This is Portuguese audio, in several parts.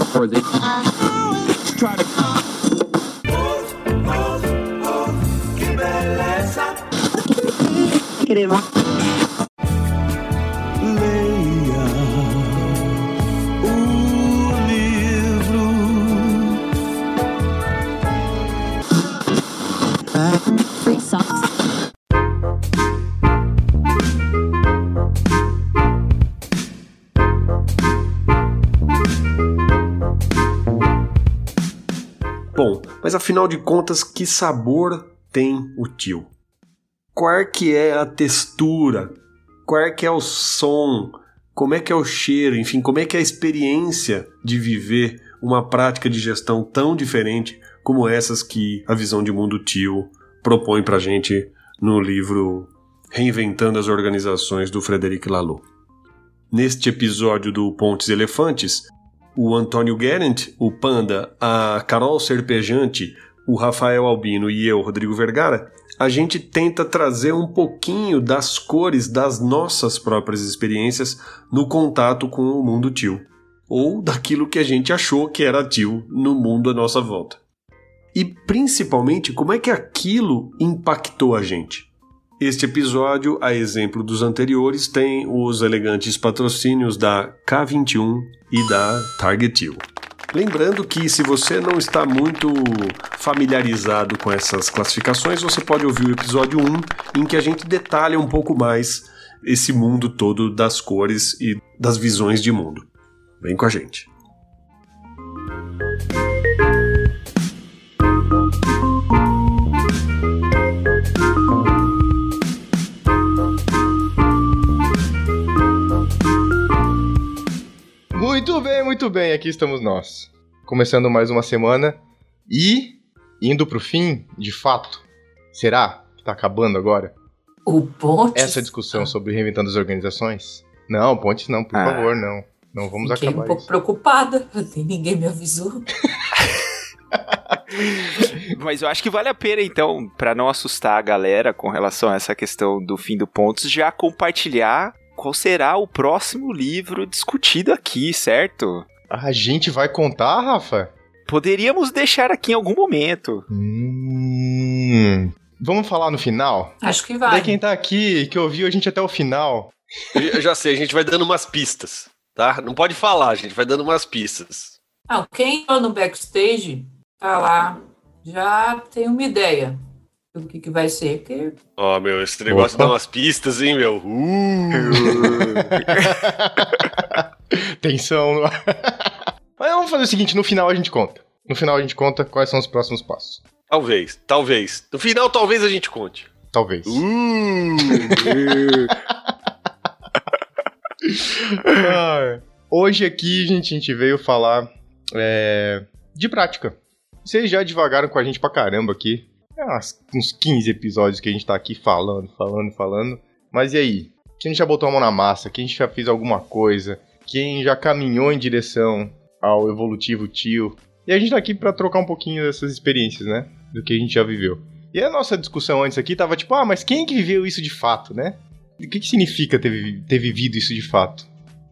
for the try to Queremos. Afinal de contas, que sabor tem o tio? Qual é que é a textura? Qual é que é o som? Como é que é o cheiro? Enfim, como é que é a experiência de viver uma prática de gestão tão diferente como essas que a visão de mundo tio propõe pra gente no livro Reinventando as Organizações do Frederic Laloux. Neste episódio do Pontes Elefantes, o Antônio Guerent, o Panda, a Carol Serpejante, o Rafael Albino e eu, Rodrigo Vergara, a gente tenta trazer um pouquinho das cores das nossas próprias experiências no contato com o mundo tio, ou daquilo que a gente achou que era tio no mundo à nossa volta. E principalmente, como é que aquilo impactou a gente? Este episódio, a exemplo dos anteriores, tem os elegantes patrocínios da K21 e da Target You. Lembrando que se você não está muito familiarizado com essas classificações, você pode ouvir o episódio 1, em que a gente detalha um pouco mais esse mundo todo das cores e das visões de mundo. Vem com a gente. Muito bem, muito bem, aqui estamos nós. Começando mais uma semana e indo pro fim, de fato. Será que tá acabando agora? O ponte. Essa discussão sobre reinventando as organizações? Não, Pontes não, por Ah. favor, não. Não vamos Fiquei acabar um pouco isso. preocupada. Ninguém me avisou. Mas eu acho que vale a pena, então, pra não assustar a galera com relação a essa questão do fim do pontos, já compartilhar qual será o próximo livro discutido aqui, certo? A gente vai contar, Rafa? Poderíamos deixar aqui em algum momento. Hum. Vamos falar no final? Acho que Daí vai. quem tá aqui, que ouviu a gente até o final. Eu já sei, a gente vai dando umas pistas, tá? Não pode falar, a gente vai dando umas pistas. Não, quem tá no backstage tá lá, já tem uma ideia do que, que vai ser. Porque Ó, meu, esse negócio Opa. dá umas pistas, hein, meu? Uh! Tensão. no ar. Mas vamos fazer o seguinte, no final a gente conta. No final a gente conta quais são os próximos passos. Talvez, talvez. No final, talvez a gente conte. Talvez. Uh! Ah, Hoje aqui, gente, a gente veio falar é, de prática. Vocês já devagaram com a gente pra caramba aqui. É uns 15 episódios que a gente tá aqui falando, falando, falando. Mas e aí? Quem já botou a mão na massa? Quem já fez alguma coisa? Quem já caminhou em direção ao evolutivo tio? E a gente tá aqui pra trocar um pouquinho dessas experiências, né? Do que a gente já viveu. E a nossa discussão antes aqui tava tipo, ah, mas quem que viveu isso de fato, né? O que, que significa ter, ter vivido isso de fato?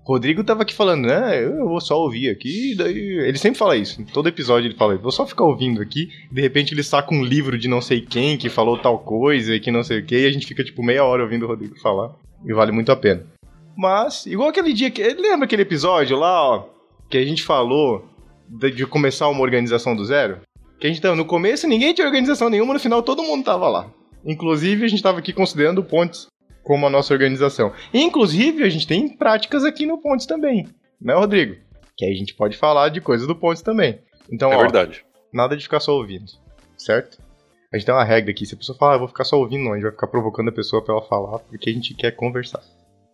Rodrigo tava aqui falando, né? Eu vou só ouvir aqui, daí. Ele sempre fala isso. Em todo episódio ele fala, vou só ficar ouvindo aqui. De repente ele saca um livro de não sei quem que falou tal coisa e que não sei o que, e a gente fica tipo meia hora ouvindo o Rodrigo falar. E vale muito a pena. Mas, igual aquele dia que. Lembra aquele episódio lá, ó? Que a gente falou de, de começar uma organização do zero? Que a gente tava no começo, ninguém tinha organização nenhuma, no final todo mundo tava lá. Inclusive, a gente tava aqui considerando Pontes como a nossa organização. Inclusive, a gente tem práticas aqui no Pontes também, né, Rodrigo? Que aí a gente pode falar de coisas do Pontes também. Então, É ó, verdade. nada de ficar só ouvindo, certo? A gente tem uma regra aqui, se a pessoa falar, ah, eu vou ficar só ouvindo, não, a gente vai ficar provocando a pessoa pra ela falar, porque a gente quer conversar.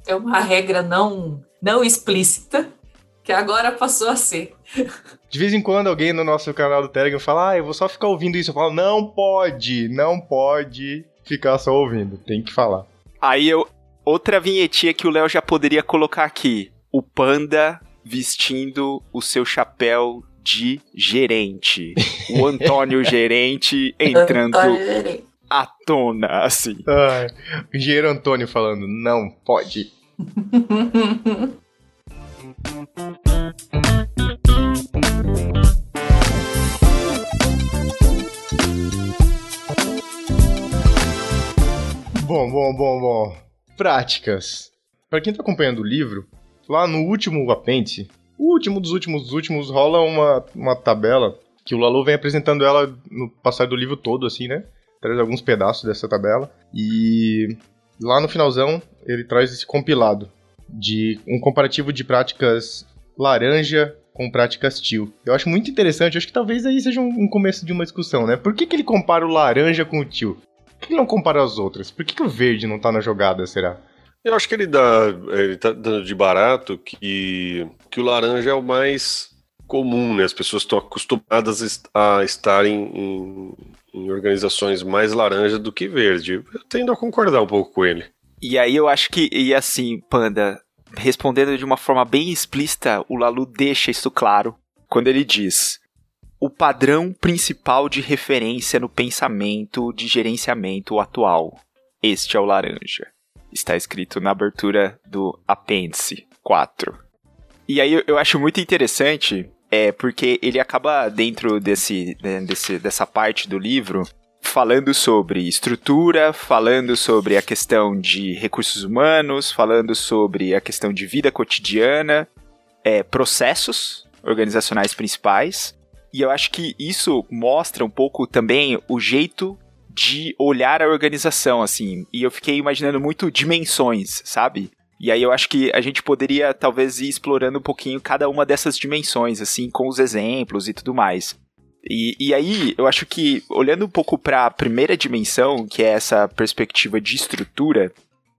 é uma regra não, não explícita, que agora passou a ser. De vez em quando alguém no nosso canal do Telegram fala, ah, eu vou só ficar ouvindo isso. Eu falo, não pode, não pode ficar só ouvindo, tem que falar. Aí eu. Outra vinhetinha que o Léo já poderia colocar aqui. O panda vestindo o seu chapéu de gerente. O Antônio gerente entrando à tona, assim. Ai, o engenheiro Antônio falando, não pode. bom, bom, bom. Práticas. Pra quem tá acompanhando o livro, lá no último apêndice, o último dos últimos dos últimos, rola uma, uma tabela que o Lalu vem apresentando ela no passar do livro todo, assim, né? Traz alguns pedaços dessa tabela. E lá no finalzão, ele traz esse compilado de um comparativo de práticas laranja com práticas tio. Eu acho muito interessante, acho que talvez aí seja um, um começo de uma discussão, né? Por que, que ele compara o laranja com o tio? Por que ele não compara as outras? Por que, que o verde não tá na jogada, será? Eu acho que ele dá. Ele tá dando de barato que, que o laranja é o mais comum, né? As pessoas estão acostumadas a estarem em, em organizações mais laranja do que verde. Eu tendo a concordar um pouco com ele. E aí eu acho que, e assim, Panda, respondendo de uma forma bem explícita, o Lalu deixa isso claro quando ele diz: o padrão principal de referência no pensamento de gerenciamento atual. Este é o laranja. Está escrito na abertura do apêndice 4. E aí eu acho muito interessante, é porque ele acaba dentro desse, né, desse dessa parte do livro falando sobre estrutura, falando sobre a questão de recursos humanos, falando sobre a questão de vida cotidiana, é, processos organizacionais principais. E eu acho que isso mostra um pouco também o jeito de olhar a organização, assim. E eu fiquei imaginando muito dimensões, sabe? E aí eu acho que a gente poderia talvez ir explorando um pouquinho cada uma dessas dimensões, assim, com os exemplos e tudo mais. E, e aí, eu acho que, olhando um pouco para a primeira dimensão, que é essa perspectiva de estrutura,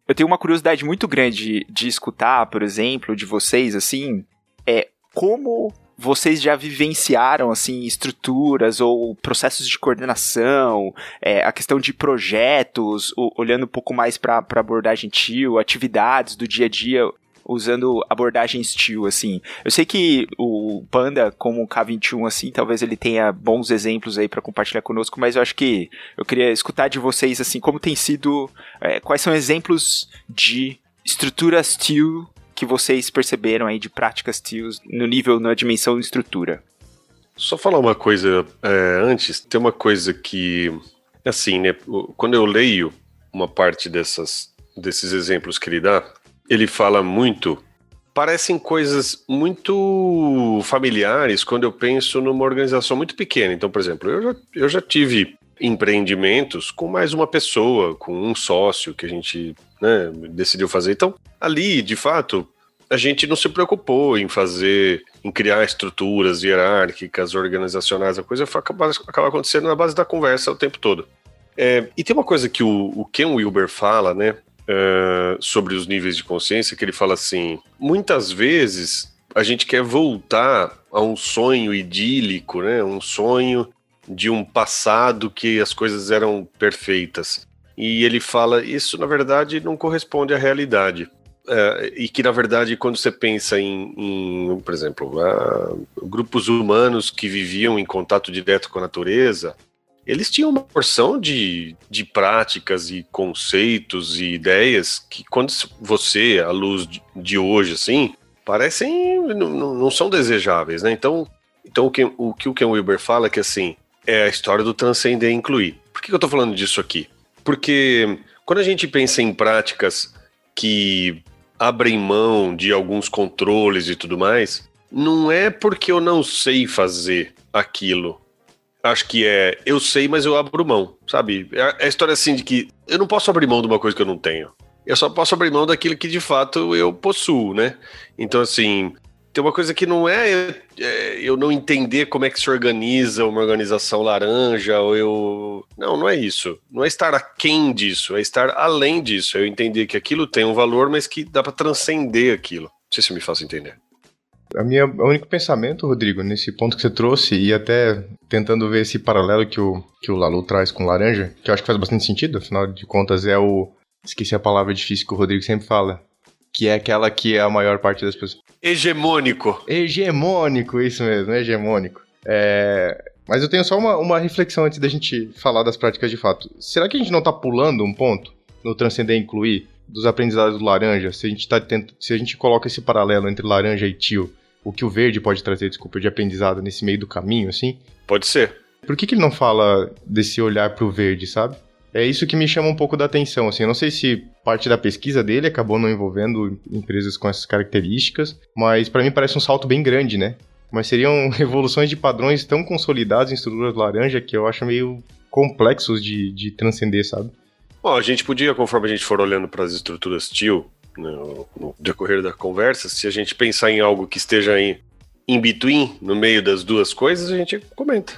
eu tenho uma curiosidade muito grande de escutar, por exemplo, de vocês, assim, é como vocês já vivenciaram assim estruturas ou processos de coordenação, é, a questão de projetos, o, olhando um pouco mais para abordagem TIL, atividades do dia a dia usando abordagem steel, assim. Eu sei que o Panda, como o K21, assim, talvez ele tenha bons exemplos aí para compartilhar conosco, mas eu acho que eu queria escutar de vocês, assim, como tem sido, é, quais são exemplos de estruturas steel que vocês perceberam aí de práticas steel no nível, na dimensão estrutura. Só falar uma coisa é, antes, tem uma coisa que, assim, né, quando eu leio uma parte dessas, desses exemplos que ele dá, ele fala muito. Parecem coisas muito familiares quando eu penso numa organização muito pequena. Então, por exemplo, eu já, eu já tive empreendimentos com mais uma pessoa, com um sócio que a gente né, decidiu fazer. Então, ali, de fato, a gente não se preocupou em fazer, em criar estruturas hierárquicas, organizacionais, a coisa acaba, acaba acontecendo na base da conversa o tempo todo. É, e tem uma coisa que o, o Ken Wilber fala, né, uh, sobre os níveis de consciência, que ele fala assim: muitas vezes a gente quer voltar a um sonho idílico, né? Um sonho de um passado que as coisas eram perfeitas. E ele fala: isso na verdade não corresponde à realidade. Uh, e que, na verdade, quando você pensa em, em por exemplo, grupos humanos que viviam em contato direto com a natureza, eles tinham uma porção de, de práticas e conceitos e ideias que quando você, à luz de hoje, assim, parecem, não, não são desejáveis, né? Então, então o, que, o que o Ken Wilber fala é que, assim, é a história do transcender e incluir. Por que eu tô falando disso aqui? Porque quando a gente pensa em práticas que abrem mão de alguns controles e tudo mais, não é porque eu não sei fazer aquilo acho que é eu sei, mas eu abro mão, sabe? É, é a história assim de que eu não posso abrir mão de uma coisa que eu não tenho. Eu só posso abrir mão daquilo que de fato eu possuo, né? Então, assim, tem uma coisa que não é, é, eu não entender como é que se organiza uma organização laranja, ou eu. Não, não é isso. Não é estar aquém disso, é estar além disso. É eu entender que aquilo tem um valor, mas que dá para transcender aquilo. Não sei se me faço entender. A minha, o único pensamento, Rodrigo, nesse ponto que você trouxe, e até tentando ver esse paralelo que o, que o Lalu traz com laranja, que eu acho que faz bastante sentido, afinal de contas é o. Esqueci a palavra difícil que o Rodrigo sempre fala. Que é aquela que é a maior parte das pessoas. Hegemônico. Hegemônico, isso mesmo, hegemônico. É, mas eu tenho só uma, uma reflexão antes da gente falar das práticas de fato. Será que a gente não tá pulando um ponto no transcender e incluir? dos aprendizados do laranja, se a gente tá tento, se a gente coloca esse paralelo entre laranja e tio, o que o verde pode trazer, desculpa, de aprendizado nesse meio do caminho, assim? Pode ser. Por que, que ele não fala desse olhar pro verde, sabe? É isso que me chama um pouco da atenção, assim, eu não sei se parte da pesquisa dele acabou não envolvendo empresas com essas características, mas para mim parece um salto bem grande, né? Mas seriam evoluções de padrões tão consolidados em estruturas laranja que eu acho meio complexos de, de transcender, sabe? Bom, a gente podia, conforme a gente for olhando para as estruturas TIL, né, no, decorrer da conversa, se a gente pensar em algo que esteja em, in between, no meio das duas coisas, a gente comenta.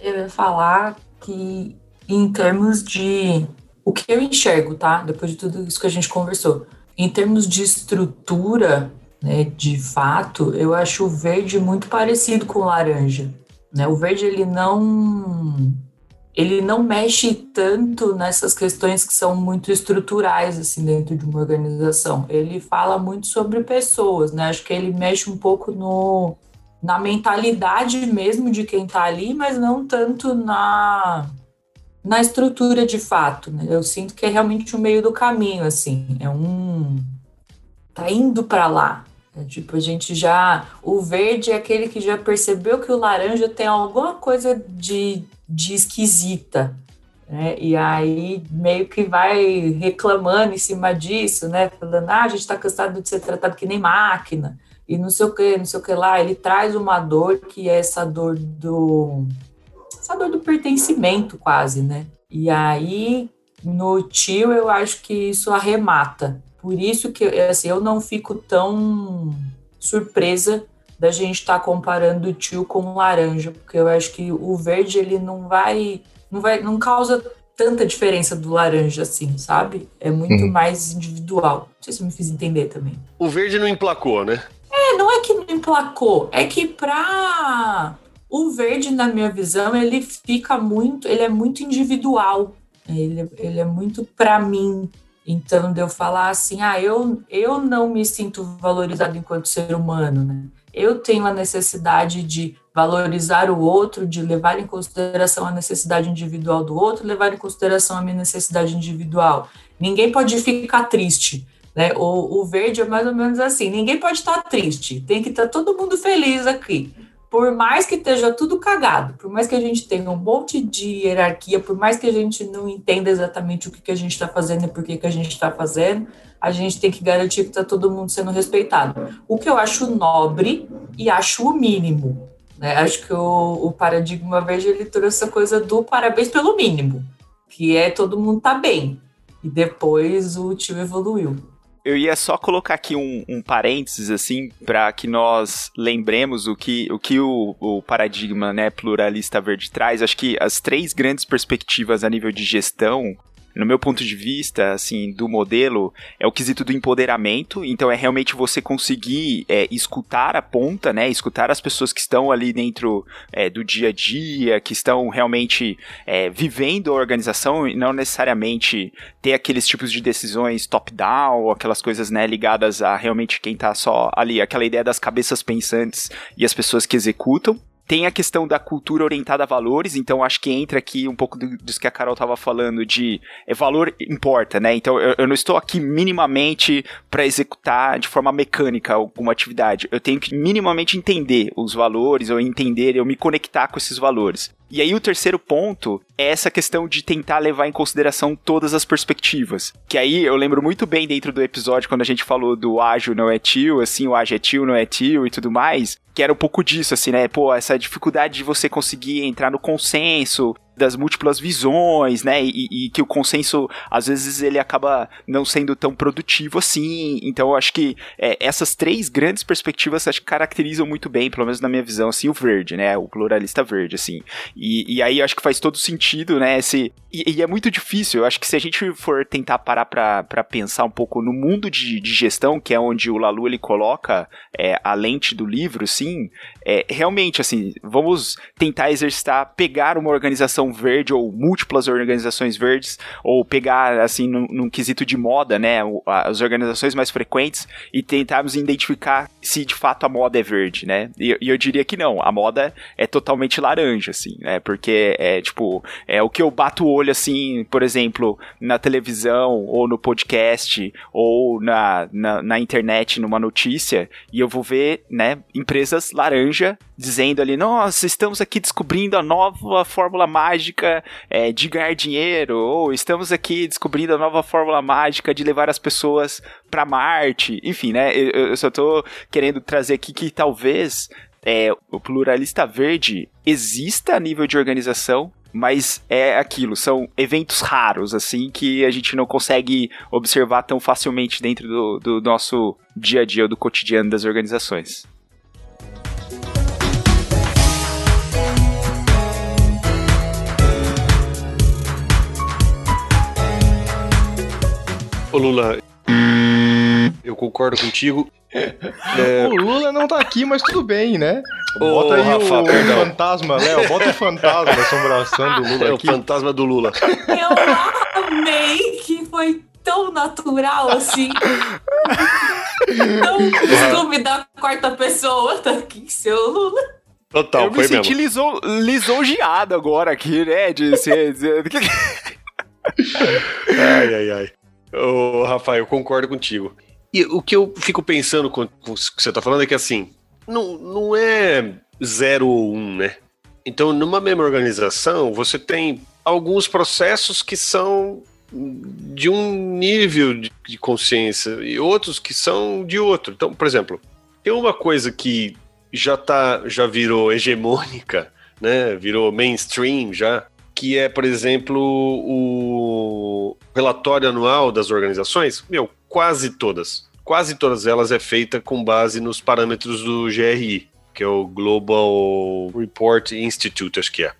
Eu ia falar que, em termos de. O que eu enxergo, tá? Depois de tudo isso que a gente conversou. Em termos de estrutura, né, de fato, eu acho o verde muito parecido com o laranja. Né? O verde, ele não ele não mexe tanto nessas questões que são muito estruturais assim dentro de uma organização. Ele fala muito sobre pessoas, né? Acho que ele mexe um pouco no na mentalidade mesmo de quem está ali, mas não tanto na na estrutura de fato, né? Eu sinto que é realmente o meio do caminho assim, é um tá indo para lá. É, tipo, a gente já. O verde é aquele que já percebeu que o laranja tem alguma coisa de de esquisita. Né? E aí meio que vai reclamando em cima disso, né? Falando, ah, a gente está cansado de ser tratado que nem máquina, e não sei o que, não sei o que lá. Ele traz uma dor que é essa dor do. Essa dor do pertencimento, quase, né? E aí, no tio, eu acho que isso arremata. Por isso que assim, eu não fico tão surpresa da gente estar tá comparando o tio com o laranja, porque eu acho que o verde ele não vai, não vai, não causa tanta diferença do laranja assim, sabe? É muito uhum. mais individual. Não sei se eu me fiz entender também. O verde não emplacou, né? É, não é que não emplacou, é que pra o verde, na minha visão, ele fica muito, ele é muito individual. Ele, ele é muito para mim. Então, de eu falar assim, ah, eu, eu não me sinto valorizado enquanto ser humano, né? eu tenho a necessidade de valorizar o outro, de levar em consideração a necessidade individual do outro, levar em consideração a minha necessidade individual. Ninguém pode ficar triste. Né? O, o verde é mais ou menos assim: ninguém pode estar triste, tem que estar todo mundo feliz aqui. Por mais que esteja tudo cagado, por mais que a gente tenha um monte de hierarquia, por mais que a gente não entenda exatamente o que, que a gente está fazendo e por que, que a gente está fazendo, a gente tem que garantir que está todo mundo sendo respeitado. O que eu acho nobre e acho o mínimo. Né? Acho que o, o paradigma verde ele trouxe essa coisa do parabéns pelo mínimo, que é todo mundo tá bem. E depois o tio evoluiu. Eu ia só colocar aqui um, um parênteses, assim, para que nós lembremos o que o, que o, o paradigma né, pluralista verde traz. Acho que as três grandes perspectivas a nível de gestão no meu ponto de vista, assim, do modelo, é o quesito do empoderamento. Então, é realmente você conseguir é, escutar a ponta, né? Escutar as pessoas que estão ali dentro é, do dia a dia, que estão realmente é, vivendo a organização e não necessariamente ter aqueles tipos de decisões top-down, aquelas coisas, né, ligadas a realmente quem tá só ali, aquela ideia das cabeças pensantes e as pessoas que executam. Tem a questão da cultura orientada a valores, então acho que entra aqui um pouco do, disso que a Carol estava falando, de é, valor importa, né? Então eu, eu não estou aqui minimamente para executar de forma mecânica alguma atividade. Eu tenho que minimamente entender os valores, ou entender, eu me conectar com esses valores. E aí o terceiro ponto é essa questão de tentar levar em consideração todas as perspectivas. Que aí eu lembro muito bem dentro do episódio quando a gente falou do ágil não é tio, assim, o ágil é tio, não é tio e tudo mais, que era um pouco disso, assim, né? Pô, essa dificuldade de você conseguir entrar no consenso, das múltiplas visões, né? E, e, que o consenso, às vezes, ele acaba não sendo tão produtivo assim. Então, eu acho que é, essas três grandes perspectivas acho que caracterizam muito bem, pelo menos na minha visão, assim, o verde, né? O pluralista verde, assim. E, e aí acho que faz todo sentido, né? Esse, e, e, é muito difícil. Eu acho que se a gente for tentar parar para pensar um pouco no mundo de, de, gestão, que é onde o Lalu ele coloca é, a lente do livro, sim, é, realmente, assim, vamos tentar exercitar, pegar uma organização organização verde ou múltiplas organizações verdes, ou pegar, assim, num, num quesito de moda, né, as organizações mais frequentes e tentarmos identificar se de fato a moda é verde, né? E, e eu diria que não, a moda é totalmente laranja, assim, né? Porque é tipo, é o que eu bato o olho, assim, por exemplo, na televisão ou no podcast ou na, na, na internet, numa notícia, e eu vou ver, né, empresas laranja dizendo ali, nossa, estamos aqui descobrindo a nova fórmula mágica é, de ganhar dinheiro, ou estamos aqui descobrindo a nova fórmula mágica de levar as pessoas para Marte, enfim, né? Eu, eu só tô querendo trazer aqui que talvez é, o pluralista verde exista a nível de organização, mas é aquilo, são eventos raros, assim, que a gente não consegue observar tão facilmente dentro do, do nosso dia a dia, do cotidiano das organizações. Ô Lula, eu concordo contigo. É... O Lula não tá aqui, mas tudo bem, né? Bota Ô, aí Rafa, o, perdão. fantasma, Léo. Bota o fantasma da assombração do Lula É o aqui. fantasma do Lula. Eu amei que foi tão natural assim. Não costume da quarta pessoa, tá aqui, seu Lula. Total, eu me foi senti mesmo. liso, lisonjeado agora aqui, né? De ser. de- Ai, ai, ai. Ô, Rafael, eu concordo contigo. E o que eu fico pensando com, com o que você tá falando é que, assim, não, não é zero ou um, né? Então, numa mesma organização, você tem alguns processos que são de um nível de, de consciência e outros que são de outro. Então, por exemplo, tem uma coisa que já tá, já virou hegemônica, né? Virou mainstream já, que é, por exemplo, o relatório anual das organizações. Meu, quase todas. Quase todas elas é feita com base nos parâmetros do GRI, que é o Global Report Institute, acho que é.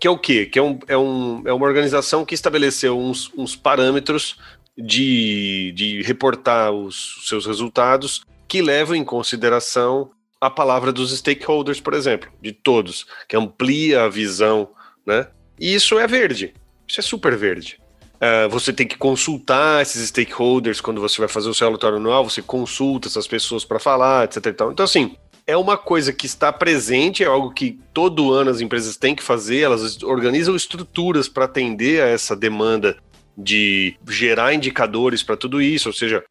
Que é o quê? Que é, um, é, um, é uma organização que estabeleceu uns, uns parâmetros de, de reportar os seus resultados que levam em consideração a palavra dos stakeholders, por exemplo, de todos, que amplia a visão, né? E isso é verde. Isso é super verde. Uh, você tem que consultar esses stakeholders quando você vai fazer o seu relatório anual, você consulta essas pessoas para falar, etc. Então, assim, é uma coisa que está presente, é algo que todo ano as empresas têm que fazer, elas organizam estruturas para atender a essa demanda de gerar indicadores para tudo isso, ou seja,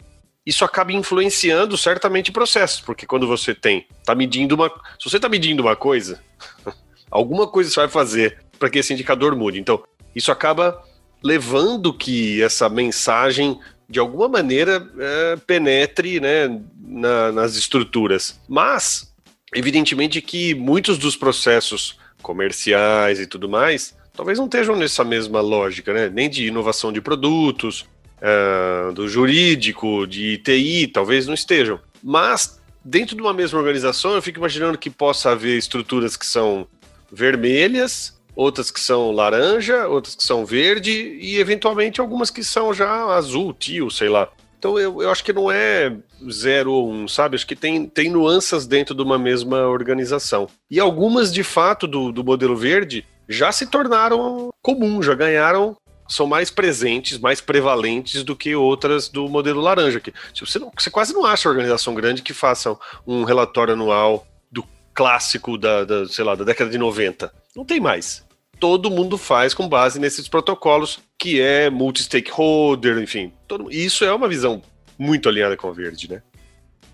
isso acaba influenciando certamente processos, porque quando você tem, tá medindo uma, se você está medindo uma coisa, alguma coisa você vai fazer para que esse indicador mude. Então, isso acaba levando que essa mensagem de alguma maneira é, penetre né, na, nas estruturas. Mas, evidentemente que muitos dos processos comerciais e tudo mais, talvez não estejam nessa mesma lógica, né? Nem de inovação de produtos, uh, do jurídico, de TI, talvez não estejam. Mas, dentro de uma mesma organização, eu fico imaginando que possa haver estruturas que são vermelhas, outras que são laranja, outras que são verde e eventualmente algumas que são já azul, tio, sei lá. Então eu, eu acho que não é zero ou um, sabe? Acho que tem, tem nuances dentro de uma mesma organização. E algumas, de fato, do, do modelo verde já se tornaram comum, já ganharam, são mais presentes, mais prevalentes do que outras do modelo laranja. Que, tipo, você, não, você quase não acha organização grande que faça um relatório anual do clássico da, da, sei lá, da década de 90. Não tem mais todo mundo faz com base nesses protocolos, que é multi-stakeholder, enfim. Todo, isso é uma visão muito alinhada com a verde, né?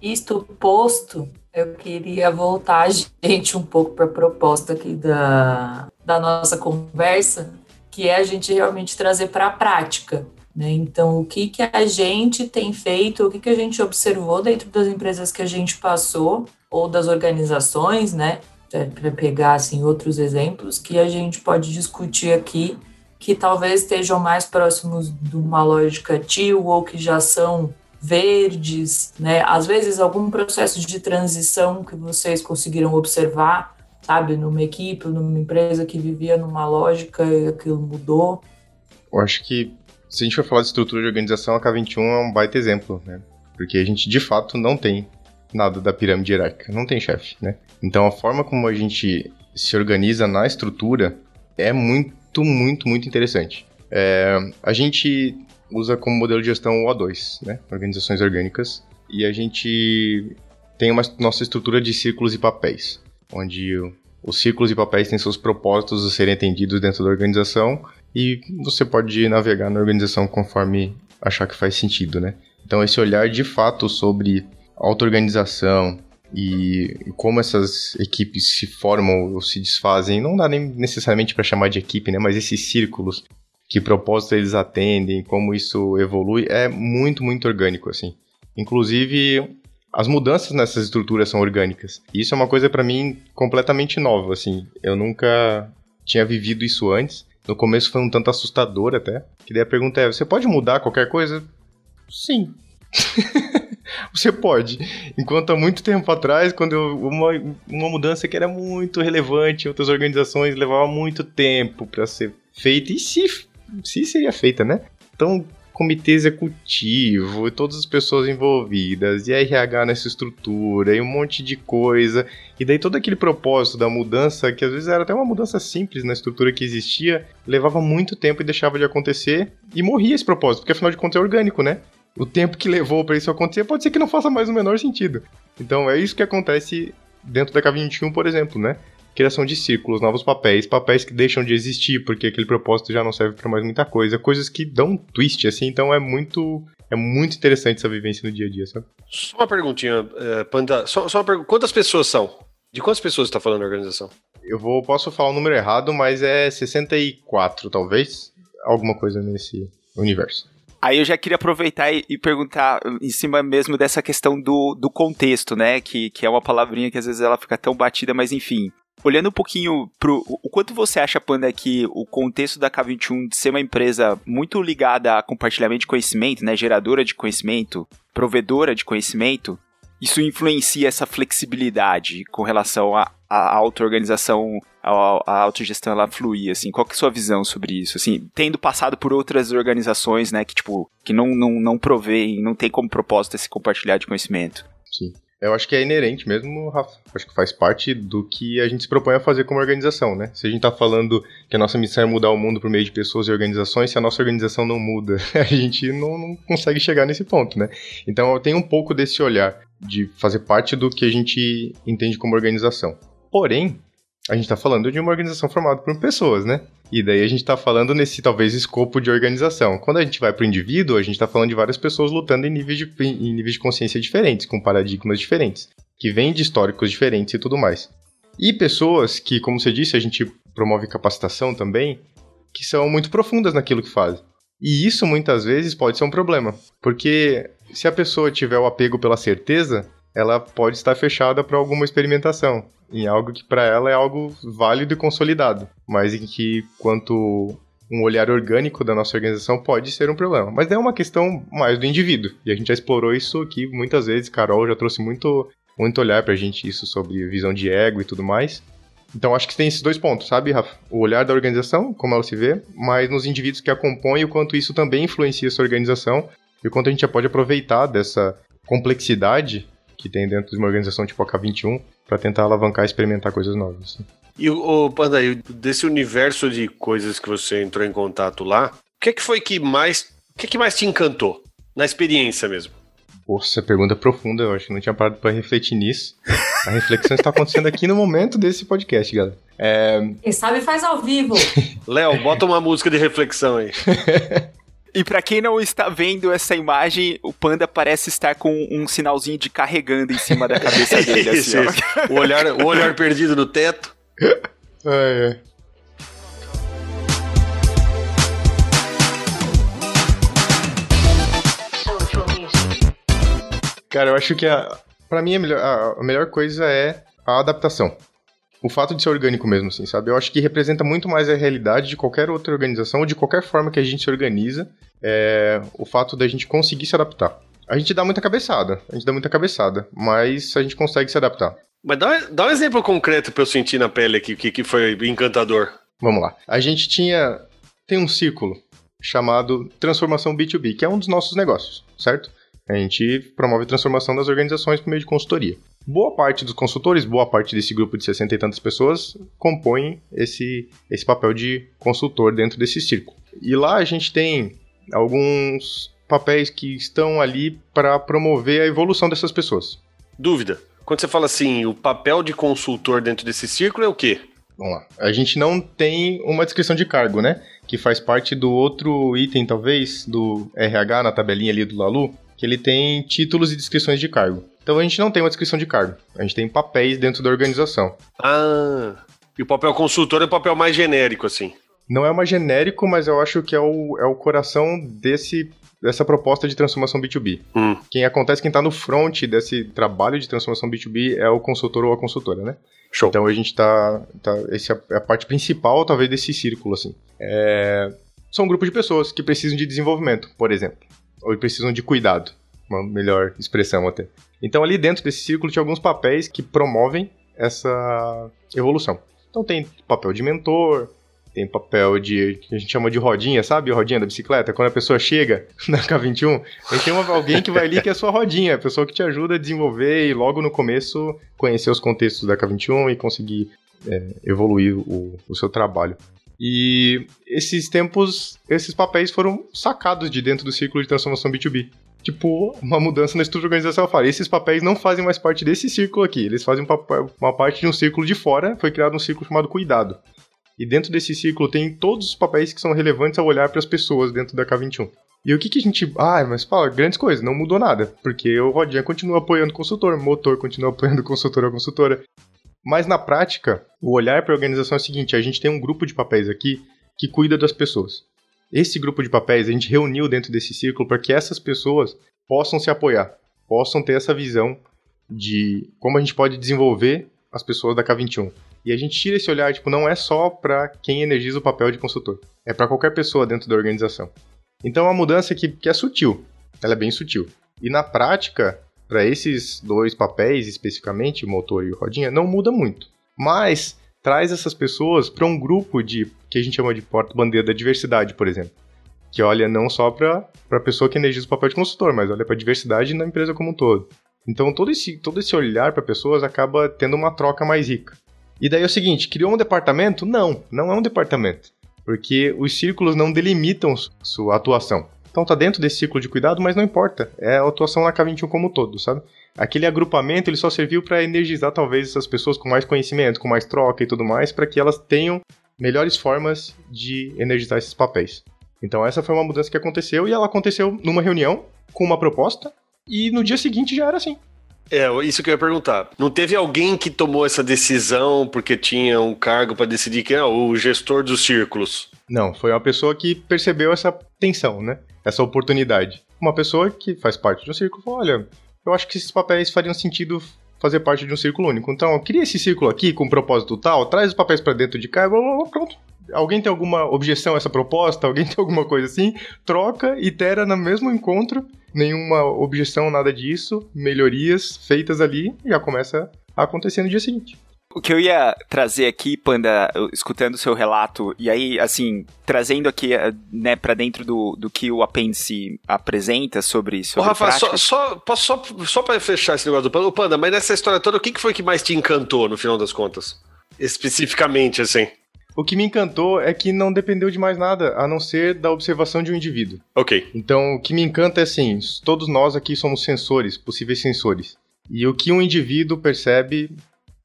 Isto posto, eu queria voltar a gente um pouco para a proposta aqui da, da nossa conversa, que é a gente realmente trazer para a prática. Né? Então, o que, que a gente tem feito, o que, que a gente observou dentro das empresas que a gente passou, ou das organizações, né? Para pegar assim outros exemplos que a gente pode discutir aqui que talvez estejam mais próximos de uma lógica tio ou que já são verdes, né? Às vezes algum processo de transição que vocês conseguiram observar, sabe, numa equipe, numa empresa que vivia numa lógica e aquilo mudou. Eu acho que se a gente for falar de estrutura de organização, a K21 é um baita exemplo, né? Porque a gente de fato não tem nada da pirâmide hierárquica, não tem chefe, né? Então a forma como a gente se organiza na estrutura é muito, muito, muito interessante. É, a gente usa como modelo de gestão o O2, né? Organizações orgânicas. E a gente tem uma nossa estrutura de círculos e papéis, onde os círculos e papéis têm seus propósitos a serem atendidos dentro da organização e você pode navegar na organização conforme achar que faz sentido, né? Então esse olhar de fato sobre auto-organização, e como essas equipes se formam ou se desfazem, não dá nem necessariamente para chamar de equipe, né? Mas esses círculos, que propósito eles atendem, como isso evolui, é muito, muito orgânico, assim. Inclusive, as mudanças nessas estruturas são orgânicas. E isso é uma coisa para mim completamente nova, assim. Eu nunca tinha vivido isso antes. No começo foi um tanto assustador até. Que daí a pergunta é: você pode mudar qualquer coisa? Sim. você pode. Enquanto há muito tempo atrás, quando eu, uma, uma mudança que era muito relevante em outras organizações levava muito tempo para ser feita, e se, se seria feita, né? Então, comitê executivo, todas as pessoas envolvidas, e RH nessa estrutura, e um monte de coisa. E daí todo aquele propósito da mudança, que às vezes era até uma mudança simples na estrutura que existia, levava muito tempo e deixava de acontecer, e morria esse propósito, porque afinal de contas é orgânico, né? O tempo que levou para isso acontecer pode ser que não faça mais o menor sentido. Então é isso que acontece dentro da K21, por exemplo, né? criação de círculos, novos papéis, papéis que deixam de existir porque aquele propósito já não serve para mais muita coisa, coisas que dão um twist assim, então é muito é muito interessante essa vivência no dia a dia, sabe? Só uma perguntinha, uh, Panda, só, só uma pergunta, quantas pessoas são? De quantas pessoas está falando a organização? Eu vou posso falar o número errado, mas é 64 talvez, alguma coisa nesse universo. Aí eu já queria aproveitar e, e, perguntar em cima mesmo dessa questão do, do contexto, né? Que, que é uma palavrinha que às vezes ela fica tão batida, mas enfim olhando um pouquinho pro. O quanto você acha, Panda, que o contexto da K21 de ser uma empresa muito ligada a compartilhamento de conhecimento, né? Geradora de conhecimento, provedora de conhecimento, isso influencia essa flexibilidade com relação à auto-organização, a autogestão ela fluir, assim, qual que é a sua visão sobre isso, assim, tendo passado por outras organizações, né, que, tipo, que não, não, não provém, não tem como propósito esse compartilhar de conhecimento. Sim. Eu acho que é inerente mesmo, Rafa. Acho que faz parte do que a gente se propõe a fazer como organização, né? Se a gente tá falando que a nossa missão é mudar o mundo por meio de pessoas e organizações, se a nossa organização não muda, a gente não, não consegue chegar nesse ponto, né? Então eu tenho um pouco desse olhar de fazer parte do que a gente entende como organização. Porém, a gente tá falando de uma organização formada por pessoas, né? E daí a gente está falando nesse talvez escopo de organização. Quando a gente vai para o indivíduo, a gente está falando de várias pessoas lutando em níveis, de, em níveis de consciência diferentes, com paradigmas diferentes, que vêm de históricos diferentes e tudo mais. E pessoas que, como você disse, a gente promove capacitação também, que são muito profundas naquilo que fazem. E isso muitas vezes pode ser um problema, porque se a pessoa tiver o apego pela certeza, ela pode estar fechada para alguma experimentação em algo que para ela é algo válido e consolidado, mas em que quanto um olhar orgânico da nossa organização pode ser um problema. Mas é uma questão mais do indivíduo. E a gente já explorou isso aqui muitas vezes. Carol já trouxe muito, muito olhar pra gente isso sobre visão de ego e tudo mais. Então acho que tem esses dois pontos, sabe, Rafa? O olhar da organização, como ela se vê, mas nos indivíduos que a compõem, o quanto isso também influencia essa organização e o quanto a gente já pode aproveitar dessa complexidade que tem dentro de uma organização tipo a K21 para tentar alavancar e experimentar coisas novas. Assim. E o Panda, desse universo de coisas que você entrou em contato lá, o que, é que foi que mais, o que, é que mais te encantou na experiência mesmo? Poxa, pergunta profunda, eu acho que não tinha parado para refletir nisso. A reflexão está acontecendo aqui no momento desse podcast, galera. É... Quem sabe faz ao vivo. Léo, bota uma música de reflexão aí. E para quem não está vendo essa imagem, o panda parece estar com um sinalzinho de carregando em cima da cabeça dele. assim, isso. O, olhar, o olhar perdido no teto. É, é. Cara, eu acho que a, pra mim a melhor, a, a melhor coisa é a adaptação o fato de ser orgânico mesmo, assim, sabe? Eu acho que representa muito mais a realidade de qualquer outra organização ou de qualquer forma que a gente se organiza, é, o fato da gente conseguir se adaptar. A gente dá muita cabeçada, a gente dá muita cabeçada, mas a gente consegue se adaptar. Mas dá, dá um exemplo concreto pra eu sentir na pele aqui, que, que foi encantador. Vamos lá. A gente tinha. Tem um círculo chamado Transformação B2B, que é um dos nossos negócios, certo? A gente promove transformação das organizações por meio de consultoria. Boa parte dos consultores, boa parte desse grupo de 60 e tantas pessoas, compõem esse, esse papel de consultor dentro desse círculo. E lá a gente tem alguns papéis que estão ali para promover a evolução dessas pessoas. Dúvida. Quando você fala assim, o papel de consultor dentro desse círculo é o quê? Vamos lá. A gente não tem uma descrição de cargo, né? Que faz parte do outro item, talvez, do RH na tabelinha ali do Lalu, que ele tem títulos e descrições de cargo. Então a gente não tem uma descrição de cargo, a gente tem papéis dentro da organização. Ah. E o papel consultor é o papel mais genérico, assim. Não é mais genérico, mas eu acho que é o, é o coração desse, dessa proposta de transformação B2B. Hum. Quem acontece, quem está no front desse trabalho de transformação B2B é o consultor ou a consultora, né? Show. Então a gente tá. tá essa é a parte principal, talvez, desse círculo, assim. É, são um grupo de pessoas que precisam de desenvolvimento, por exemplo. Ou precisam de cuidado. Uma melhor expressão até. Então ali dentro desse círculo tinha alguns papéis que promovem essa evolução. Então tem papel de mentor, tem papel de. que a gente chama de rodinha, sabe? Rodinha da bicicleta. Quando a pessoa chega na K21, a gente tem uma, alguém que vai ali que é a sua rodinha, a pessoa que te ajuda a desenvolver e logo no começo conhecer os contextos da K21 e conseguir é, evoluir o, o seu trabalho. E esses tempos, esses papéis foram sacados de dentro do círculo de transformação B2B. Tipo, uma mudança na estrutura organizacional. Fala, esses papéis não fazem mais parte desse círculo aqui, eles fazem um uma parte de um círculo de fora, foi criado um círculo chamado cuidado. E dentro desse círculo tem todos os papéis que são relevantes ao olhar para as pessoas dentro da K21. E o que, que a gente. Ah, mas fala, grandes coisas, não mudou nada. Porque o Rodinha continua apoiando o consultor, o motor continua apoiando o consultor ou a consultora. Mas na prática, o olhar para a organização é o seguinte: a gente tem um grupo de papéis aqui que cuida das pessoas. Esse grupo de papéis a gente reuniu dentro desse círculo para que essas pessoas possam se apoiar, possam ter essa visão de como a gente pode desenvolver as pessoas da K21. E a gente tira esse olhar, tipo, não é só para quem energiza o papel de consultor, é para qualquer pessoa dentro da organização. Então é uma mudança que, que é sutil, ela é bem sutil. E na prática, para esses dois papéis especificamente, o motor e o rodinha, não muda muito. Mas traz essas pessoas para um grupo de que a gente chama de porta-bandeira da diversidade, por exemplo. Que olha não só para a pessoa que energiza o papel de consultor, mas olha para a diversidade na empresa como um todo. Então todo esse, todo esse olhar para pessoas acaba tendo uma troca mais rica. E daí é o seguinte, criou um departamento? Não, não é um departamento. Porque os círculos não delimitam sua atuação. Então tá dentro desse círculo de cuidado, mas não importa. É a atuação na K21 como um todo, sabe? Aquele agrupamento ele só serviu para energizar talvez essas pessoas com mais conhecimento, com mais troca e tudo mais, para que elas tenham melhores formas de energizar esses papéis. Então essa foi uma mudança que aconteceu e ela aconteceu numa reunião com uma proposta e no dia seguinte já era assim. É, isso que eu ia perguntar. Não teve alguém que tomou essa decisão porque tinha um cargo para decidir quem é o gestor dos círculos? Não, foi uma pessoa que percebeu essa tensão, né? Essa oportunidade. Uma pessoa que faz parte de um círculo olha, eu acho que esses papéis fariam sentido fazer parte de um círculo único. Então, queria esse círculo aqui com um propósito tal, traz os papéis para dentro de cá, blá, pronto. Alguém tem alguma objeção a essa proposta? Alguém tem alguma coisa assim? Troca, itera no mesmo encontro, nenhuma objeção, nada disso, melhorias feitas ali, já começa a acontecer no dia seguinte. O que eu ia trazer aqui, Panda, escutando o seu relato, e aí, assim, trazendo aqui, eh, né, pra dentro do, do que o apêndice apresenta sobre, Ô, sobre Rafa, só, práticas. só, posso só, só para fechar esse negócio do Panda, Ô, Panda, mas nessa história toda, o que que foi que mais te encantou no final das contas? Especificamente, assim. O que me encantou é que não dependeu de mais nada, a não ser da observação de um indivíduo. Ok. Então, o que me encanta é assim, todos nós aqui somos sensores, possíveis sensores. E o que um indivíduo percebe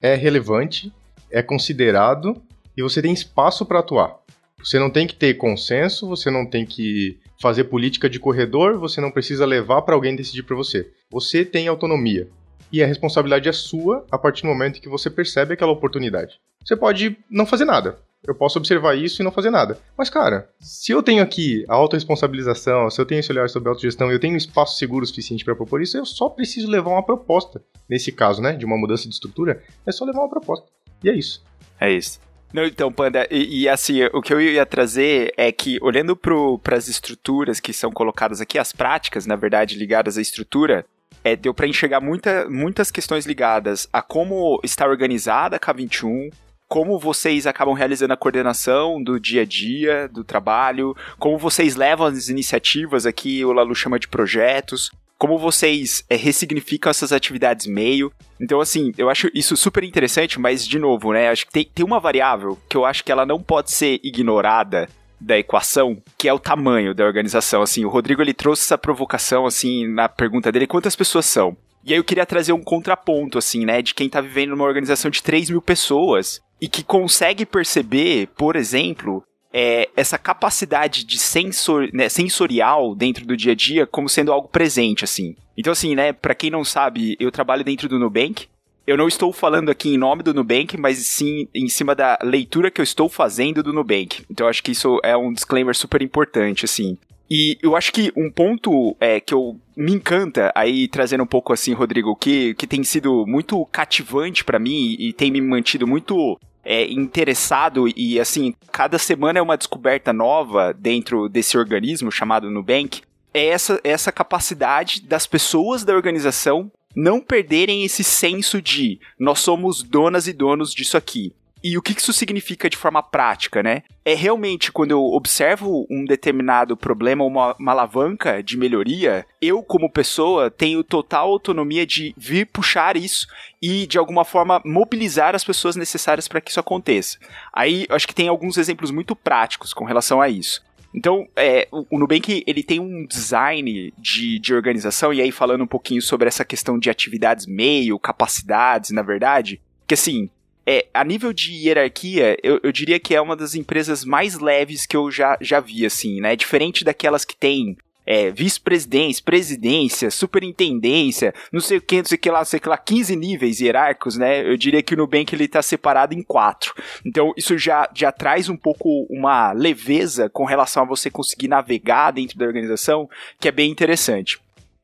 é relevante, é considerado e você tem espaço para atuar. Você não tem que ter consenso, você não tem que fazer política de corredor, você não precisa levar para alguém decidir para você. Você tem autonomia. E a responsabilidade é sua a partir do momento que você percebe aquela oportunidade. Você pode não fazer nada. Eu posso observar isso e não fazer nada. Mas, cara, se eu tenho aqui a autorresponsabilização, se eu tenho esse olhar sobre autogestão e eu tenho um espaço seguro suficiente para propor isso, eu só preciso levar uma proposta. Nesse caso, né, de uma mudança de estrutura, é só levar uma proposta. E é isso. É isso. Não, então, Panda, e, e, assim, o que eu ia trazer é que, olhando para as estruturas que são colocadas aqui, as práticas, na verdade, ligadas à estrutura, é, deu para enxergar muita, muitas questões ligadas a como está organizada a K21, como vocês acabam realizando a coordenação do dia a dia, do trabalho, como vocês levam as iniciativas aqui, o Lalu chama de projetos, como vocês é, ressignificam essas atividades meio. Então, assim, eu acho isso super interessante, mas, de novo, né, acho que tem, tem uma variável que eu acho que ela não pode ser ignorada da equação, que é o tamanho da organização. Assim, o Rodrigo ele trouxe essa provocação assim na pergunta dele, quantas pessoas são? E aí eu queria trazer um contraponto, assim, né, de quem tá vivendo numa organização de 3 mil pessoas e que consegue perceber, por exemplo, é, essa capacidade de sensor, né, sensorial dentro do dia a dia como sendo algo presente, assim. Então, assim, né, para quem não sabe, eu trabalho dentro do Nubank. Eu não estou falando aqui em nome do Nubank, mas sim em cima da leitura que eu estou fazendo do Nubank. Então, acho que isso é um disclaimer super importante, assim. E eu acho que um ponto é, que eu me encanta, aí trazendo um pouco assim, Rodrigo, que, que tem sido muito cativante para mim e tem me mantido muito é, interessado e assim, cada semana é uma descoberta nova dentro desse organismo chamado Nubank, é essa, essa capacidade das pessoas da organização não perderem esse senso de nós somos donas e donos disso aqui. E o que isso significa de forma prática, né? É realmente quando eu observo um determinado problema, uma, uma alavanca de melhoria, eu, como pessoa, tenho total autonomia de vir puxar isso e, de alguma forma, mobilizar as pessoas necessárias para que isso aconteça. Aí, acho que tem alguns exemplos muito práticos com relação a isso. Então, é, o Nubank ele tem um design de, de organização, e aí falando um pouquinho sobre essa questão de atividades meio, capacidades, na verdade, que assim, é, a nível de hierarquia, eu, eu, diria que é uma das empresas mais leves que eu já, já vi, assim, né? Diferente daquelas que tem é, vice-presidência, presidência, superintendência, não sei o que, não sei o que lá, não sei o que lá, 15 níveis hierárquicos, né? Eu diria que o Nubank ele tá separado em quatro. Então, isso já, já traz um pouco uma leveza com relação a você conseguir navegar dentro da organização, que é bem interessante.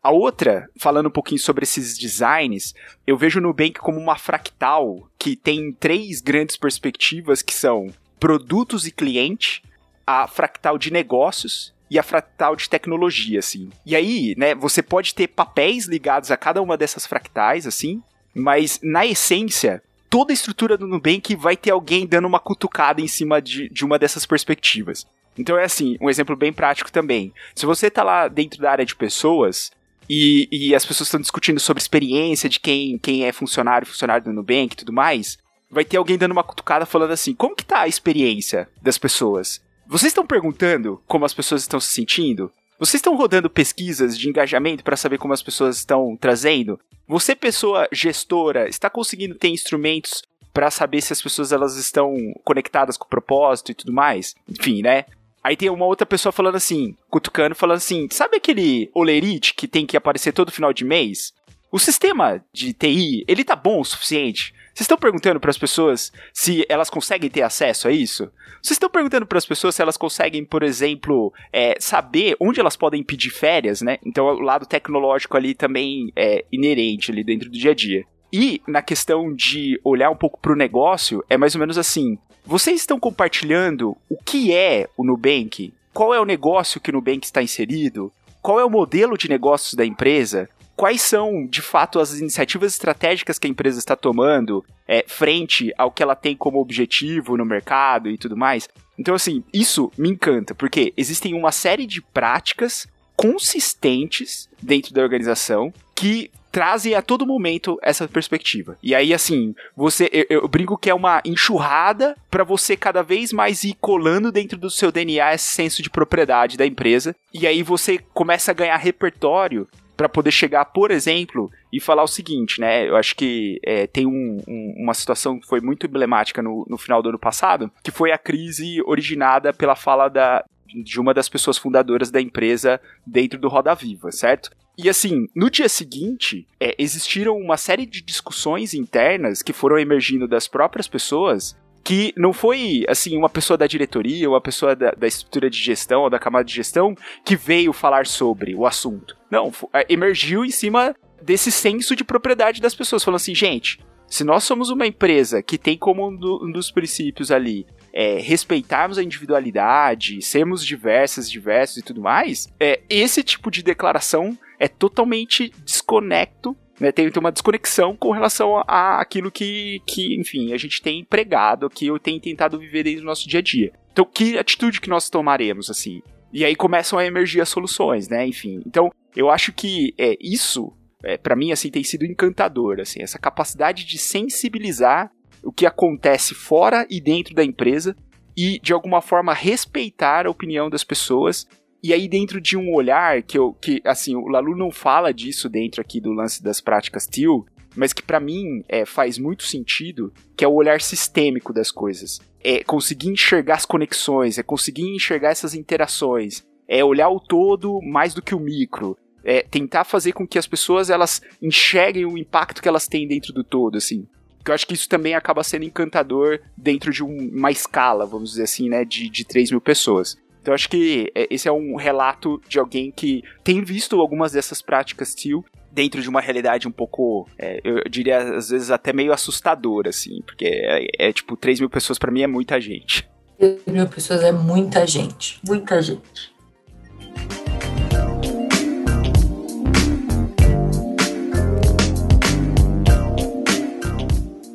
A outra, falando um pouquinho sobre esses designs, eu vejo o Nubank como uma fractal que tem três grandes perspectivas que são produtos e cliente, a fractal de negócios e a fractal de tecnologia, assim. E aí, né, você pode ter papéis ligados a cada uma dessas fractais, assim, mas na essência, toda a estrutura do Nubank vai ter alguém dando uma cutucada em cima de, de uma dessas perspectivas. Então é assim, um exemplo bem prático também. Se você tá lá dentro da área de pessoas, e, e as pessoas estão discutindo sobre experiência de quem, quem é funcionário, funcionário do Nubank e tudo mais, vai ter alguém dando uma cutucada falando assim: como que tá a experiência das pessoas? Vocês estão perguntando como as pessoas estão se sentindo? Vocês estão rodando pesquisas de engajamento para saber como as pessoas estão trazendo? Você, pessoa gestora, está conseguindo ter instrumentos para saber se as pessoas elas estão conectadas com o propósito e tudo mais? Enfim, né? Aí tem uma outra pessoa falando assim, cutucando, falando assim: sabe aquele olerite que tem que aparecer todo final de mês? O sistema de TI, ele tá bom o suficiente? Vocês estão perguntando para as pessoas se elas conseguem ter acesso a isso? Vocês estão perguntando para as pessoas se elas conseguem, por exemplo, é, saber onde elas podem pedir férias, né? Então o lado tecnológico ali também é inerente ali dentro do dia a dia. E na questão de olhar um pouco para o negócio, é mais ou menos assim: vocês estão compartilhando o que é o Nubank? Qual é o negócio que o Nubank está inserido? Qual é o modelo de negócios da empresa? Quais são, de fato, as iniciativas estratégicas que a empresa está tomando é, frente ao que ela tem como objetivo no mercado e tudo mais? Então, assim, isso me encanta, porque existem uma série de práticas consistentes dentro da organização que trazem a todo momento essa perspectiva. E aí, assim, você, eu, eu brinco que é uma enxurrada para você cada vez mais ir colando dentro do seu DNA esse senso de propriedade da empresa. E aí você começa a ganhar repertório para poder chegar, por exemplo, e falar o seguinte, né? Eu acho que é, tem um, um, uma situação que foi muito emblemática no, no final do ano passado, que foi a crise originada pela fala da, de uma das pessoas fundadoras da empresa dentro do Roda Viva, certo? E assim, no dia seguinte, é, existiram uma série de discussões internas que foram emergindo das próprias pessoas que não foi, assim, uma pessoa da diretoria, uma pessoa da, da, estrutura de gestão ou da camada de gestão que veio falar sobre o assunto. Não, é, emergiu em cima desse senso de propriedade das pessoas, falando assim, gente, se nós somos uma empresa que tem como um, do, um dos princípios ali é, respeitarmos a individualidade, sermos diversas, diversos e tudo mais, é, esse tipo de declaração é totalmente desconecto né, tem, tem uma desconexão com relação a, aquilo que, que, enfim, a gente tem empregado, que eu tenho tentado viver dentro do nosso dia a dia. Então, que atitude que nós tomaremos, assim? E aí começam a emergir as soluções, né? Enfim, então, eu acho que é, isso, é, para mim, assim, tem sido encantador, assim, essa capacidade de sensibilizar o que acontece fora e dentro da empresa e, de alguma forma, respeitar a opinião das pessoas. E aí, dentro de um olhar que eu, que, assim, o Lalu não fala disso dentro aqui do lance das práticas TIL, mas que para mim é, faz muito sentido, que é o olhar sistêmico das coisas. É conseguir enxergar as conexões, é conseguir enxergar essas interações, é olhar o todo mais do que o micro. É tentar fazer com que as pessoas elas enxerguem o impacto que elas têm dentro do todo, assim. Que eu acho que isso também acaba sendo encantador dentro de um, uma escala, vamos dizer assim, né, de, de 3 mil pessoas. Então acho que é, esse é um relato de alguém que tem visto algumas dessas práticas TIL dentro de uma realidade um pouco, é, eu diria às vezes até meio assustadora, assim, porque é, é tipo 3 mil pessoas para mim é muita gente. 3 mil pessoas é muita gente, muita gente.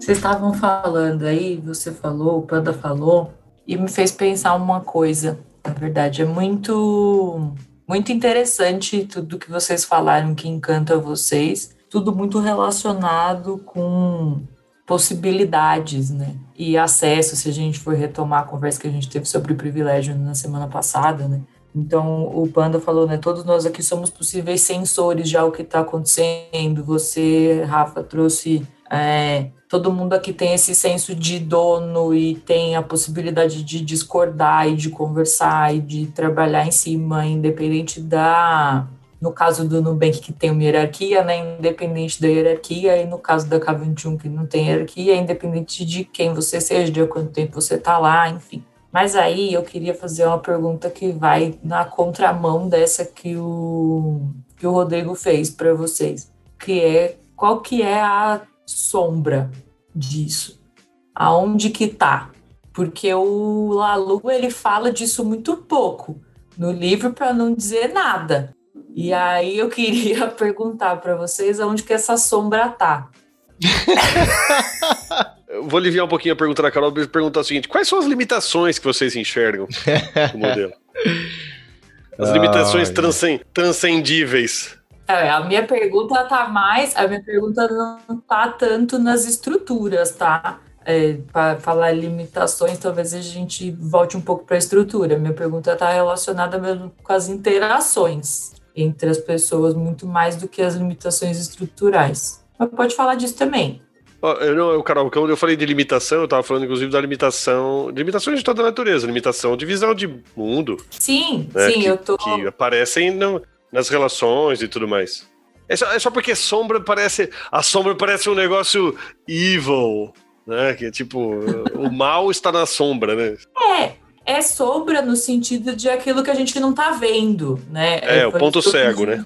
Vocês estavam falando aí, você falou, o Panda falou, e me fez pensar uma coisa. Na verdade, é muito, muito interessante tudo que vocês falaram que encanta vocês. Tudo muito relacionado com possibilidades, né? E acesso, se a gente for retomar a conversa que a gente teve sobre privilégio na semana passada, né? Então, o Panda falou, né? Todos nós aqui somos possíveis sensores de algo que está acontecendo. Você, Rafa, trouxe é, todo mundo aqui tem esse senso de dono e tem a possibilidade de discordar e de conversar e de trabalhar em cima, independente da. No caso do Nubank, que tem uma hierarquia, né? Independente da hierarquia, e no caso da K21, que não tem hierarquia, independente de quem você seja, de quanto tempo você está lá, enfim. Mas aí eu queria fazer uma pergunta que vai na contramão dessa que o, que o Rodrigo fez para vocês, que é qual que é a sombra disso? Aonde que tá? Porque o Lalu ele fala disso muito pouco no livro para não dizer nada. E aí eu queria perguntar para vocês aonde que essa sombra tá. eu vou aliviar um pouquinho a pergunta da Carol e perguntar o seguinte: quais são as limitações que vocês enxergam no modelo? As limitações ah, transcend transcendíveis. É, a minha pergunta tá mais, a minha pergunta não tá tanto nas estruturas, tá? É, para falar limitações, talvez a gente volte um pouco para a estrutura. Minha pergunta está relacionada mesmo com as interações entre as pessoas, muito mais do que as limitações estruturais. Mas pode falar disso também. Eu não, eu, Carol, quando eu falei de limitação, eu estava falando inclusive da limitação, limitações de toda a natureza, limitação de visão de mundo. Sim, né, sim, que, eu tô. Que aparecem no, nas relações e tudo mais. É só, é só porque sombra parece. A sombra parece um negócio evil, né? Que é tipo, o mal está na sombra, né? É, é sombra no sentido de aquilo que a gente não tá vendo, né? É, é o ponto cego, né?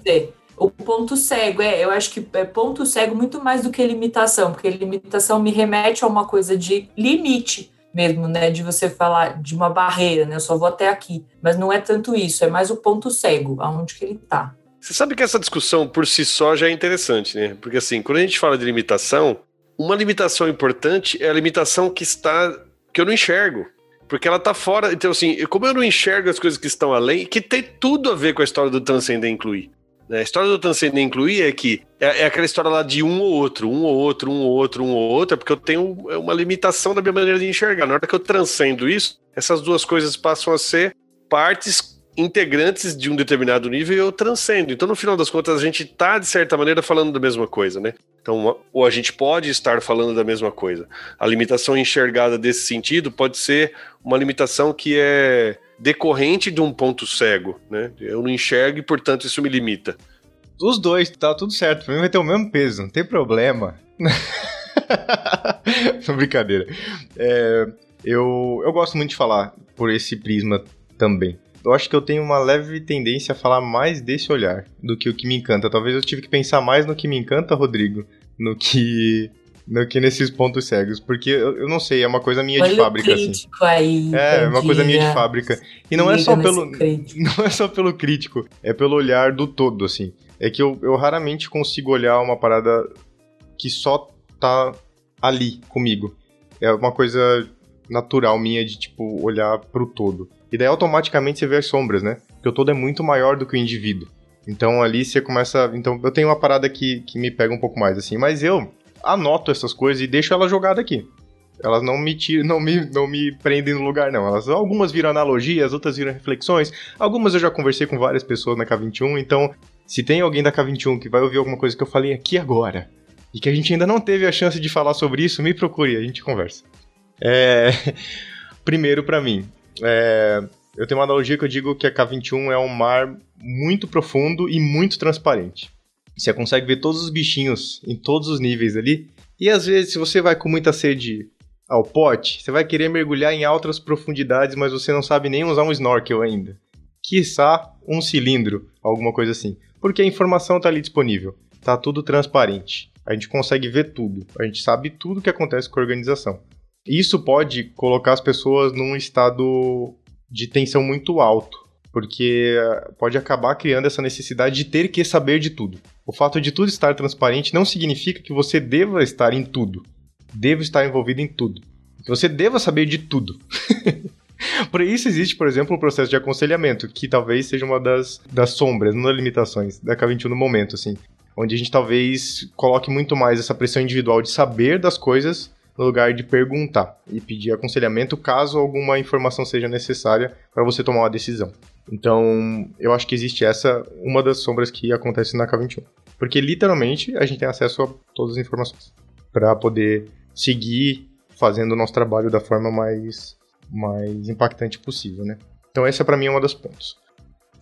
O ponto cego, é, eu acho que é ponto cego muito mais do que limitação, porque limitação me remete a uma coisa de limite mesmo, né? De você falar de uma barreira, né? Eu só vou até aqui. Mas não é tanto isso, é mais o ponto cego, aonde que ele tá. Você sabe que essa discussão por si só já é interessante, né? Porque assim, quando a gente fala de limitação, uma limitação importante é a limitação que está. que eu não enxergo. Porque ela tá fora. Então, assim, como eu não enxergo as coisas que estão além, que tem tudo a ver com a história do transcender incluir. A história do transcender incluir é que é, é, aquela história lá de um ou outro, um ou outro, um ou outro, um ou outro, porque eu tenho é uma limitação da minha maneira de enxergar. Na hora que eu transcendo isso, essas duas coisas passam a ser partes integrantes de um determinado nível e eu transcendo. Então, no final das contas, a gente está, de certa maneira, falando da mesma coisa, né? Então, ou a gente pode estar falando da mesma coisa. A limitação enxergada desse sentido pode ser uma limitação que é decorrente de um ponto cego, né? Eu não enxergo e, portanto, isso me limita. Os dois, tá tudo certo. Pra mim vai ter o mesmo peso, não tem problema. Brincadeira. É, eu, eu gosto muito de falar por esse prisma também. Eu acho que eu tenho uma leve tendência a falar mais desse olhar do que o que me encanta. Talvez eu tive que pensar mais no que me encanta, Rodrigo, no que no que nesses pontos cegos, porque eu, eu não sei, é uma coisa minha Olha de fábrica assim. Aí, é, é uma coisa minha de fábrica. E não é só pelo não é só pelo crítico, é pelo olhar do todo assim. É que eu, eu raramente consigo olhar uma parada que só tá ali comigo. É uma coisa natural minha de tipo olhar pro todo. E daí automaticamente você vê as sombras, né? Porque o todo é muito maior do que o indivíduo. Então ali você começa. Então eu tenho uma parada que, que me pega um pouco mais, assim. Mas eu anoto essas coisas e deixo ela jogada aqui. Elas não me tiram, não me, não me prendem no lugar, não. Elas, algumas viram analogias, outras viram reflexões. Algumas eu já conversei com várias pessoas na K21, então se tem alguém da K21 que vai ouvir alguma coisa que eu falei aqui agora e que a gente ainda não teve a chance de falar sobre isso, me procure, a gente conversa. É... Primeiro, para mim, é... eu tenho uma analogia que eu digo que a K21 é um mar muito profundo e muito transparente. Você consegue ver todos os bichinhos em todos os níveis ali. E às vezes, se você vai com muita sede ao pote, você vai querer mergulhar em altas profundidades, mas você não sabe nem usar um snorkel ainda. Quiçá um cilindro, alguma coisa assim. Porque a informação está ali disponível. Tá tudo transparente. A gente consegue ver tudo. A gente sabe tudo o que acontece com a organização. Isso pode colocar as pessoas num estado de tensão muito alto, porque pode acabar criando essa necessidade de ter que saber de tudo. O fato de tudo estar transparente não significa que você deva estar em tudo. Deva estar envolvido em tudo. Que você deva saber de tudo. Por isso existe, por exemplo, o processo de aconselhamento, que talvez seja uma das, das sombras, não das limitações da K21 no momento, assim. Onde a gente talvez coloque muito mais essa pressão individual de saber das coisas no lugar de perguntar e pedir aconselhamento caso alguma informação seja necessária para você tomar uma decisão. Então, eu acho que existe essa, uma das sombras que acontece na K21. Porque literalmente a gente tem acesso a todas as informações para poder seguir fazendo o nosso trabalho da forma mais mais impactante possível, né? Então essa para mim é uma das pontos.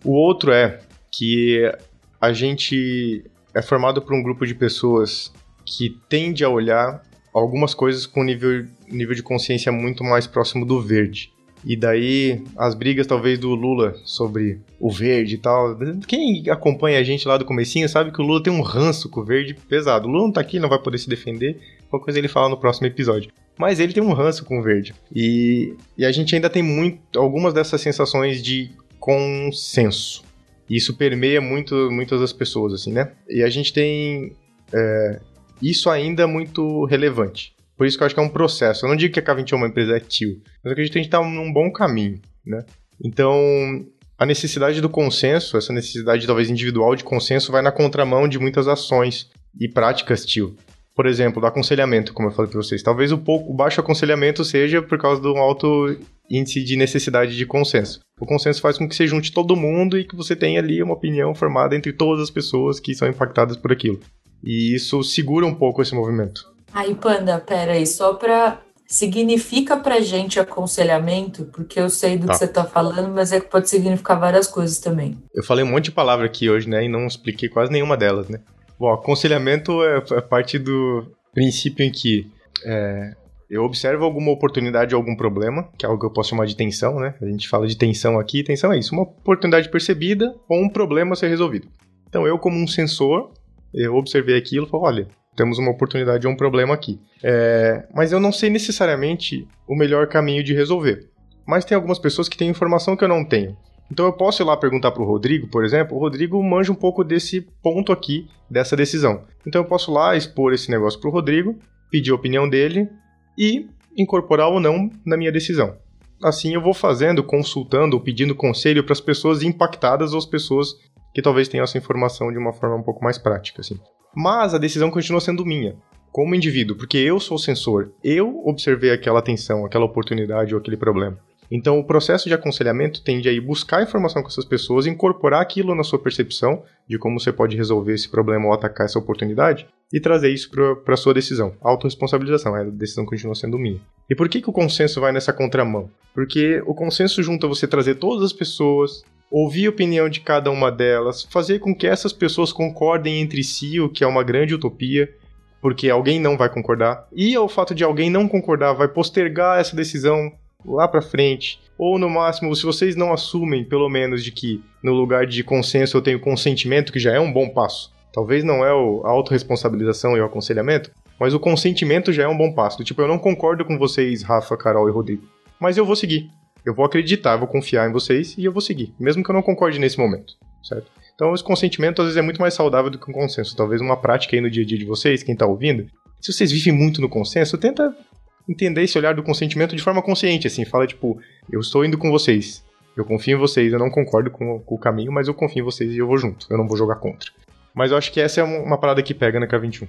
O outro é que a gente é formado por um grupo de pessoas que tende a olhar algumas coisas com nível, nível de consciência muito mais próximo do verde. E daí as brigas talvez do Lula sobre o verde e tal. Quem acompanha a gente lá do comecinho sabe que o Lula tem um ranço com o verde pesado. O Lula não tá aqui, não vai poder se defender. Qualquer coisa ele fala no próximo episódio. Mas ele tem um ranço com o verde. E, e a gente ainda tem muito, algumas dessas sensações de consenso. Isso permeia muito, muitas das pessoas, assim, né? E a gente tem é, isso ainda muito relevante. Por isso que eu acho que é um processo. Eu não digo que a K21 é uma empresa tio, mas eu acredito que a gente está num bom caminho, né? Então, a necessidade do consenso, essa necessidade talvez individual de consenso, vai na contramão de muitas ações e práticas tio. Por exemplo, do aconselhamento, como eu falei para vocês. Talvez o pouco o baixo aconselhamento seja por causa do alto índice de necessidade de consenso. O consenso faz com que você junte todo mundo e que você tenha ali uma opinião formada entre todas as pessoas que são impactadas por aquilo. E isso segura um pouco esse movimento. Aí, Panda, pera aí, só para significa pra gente aconselhamento, porque eu sei do tá. que você tá falando, mas é que pode significar várias coisas também. Eu falei um monte de palavra aqui hoje, né, e não expliquei quase nenhuma delas, né. Bom, aconselhamento é, é parte do princípio em que é, eu observo alguma oportunidade ou algum problema, que é algo que eu posso chamar de tensão, né? A gente fala de tensão aqui, tensão é isso, uma oportunidade percebida ou um problema a ser resolvido. Então eu, como um sensor, eu observei aquilo e falei, olha, temos uma oportunidade ou um problema aqui. É, mas eu não sei necessariamente o melhor caminho de resolver. Mas tem algumas pessoas que têm informação que eu não tenho. Então eu posso ir lá perguntar para o Rodrigo, por exemplo. O Rodrigo manja um pouco desse ponto aqui, dessa decisão. Então eu posso lá expor esse negócio para o Rodrigo, pedir a opinião dele e incorporar ou não na minha decisão. Assim eu vou fazendo, consultando, pedindo conselho para as pessoas impactadas ou as pessoas que talvez tenham essa informação de uma forma um pouco mais prática, assim. Mas a decisão continua sendo minha, como indivíduo, porque eu sou o sensor, eu observei aquela atenção, aquela oportunidade ou aquele problema. Então, o processo de aconselhamento tende a ir buscar informação com essas pessoas, incorporar aquilo na sua percepção de como você pode resolver esse problema ou atacar essa oportunidade e trazer isso para a sua decisão. Autoresponsabilização, a decisão continua sendo minha. E por que, que o consenso vai nessa contramão? Porque o consenso junta você trazer todas as pessoas, ouvir a opinião de cada uma delas, fazer com que essas pessoas concordem entre si, o que é uma grande utopia, porque alguém não vai concordar. E o fato de alguém não concordar vai postergar essa decisão lá para frente. Ou no máximo, se vocês não assumem, pelo menos, de que no lugar de consenso eu tenho consentimento, que já é um bom passo. Talvez não é a autorresponsabilização e o aconselhamento, mas o consentimento já é um bom passo. Tipo, eu não concordo com vocês, Rafa, Carol e Rodrigo, mas eu vou seguir. Eu vou acreditar, vou confiar em vocês e eu vou seguir, mesmo que eu não concorde nesse momento, certo? Então, esse consentimento às vezes é muito mais saudável do que um consenso. Talvez uma prática aí no dia a dia de vocês, quem tá ouvindo, se vocês vivem muito no consenso, tenta entender esse olhar do consentimento de forma consciente, assim, fala tipo, eu estou indo com vocês, eu confio em vocês, eu não concordo com, com o caminho, mas eu confio em vocês e eu vou junto, eu não vou jogar contra. Mas eu acho que essa é uma parada que pega na K21.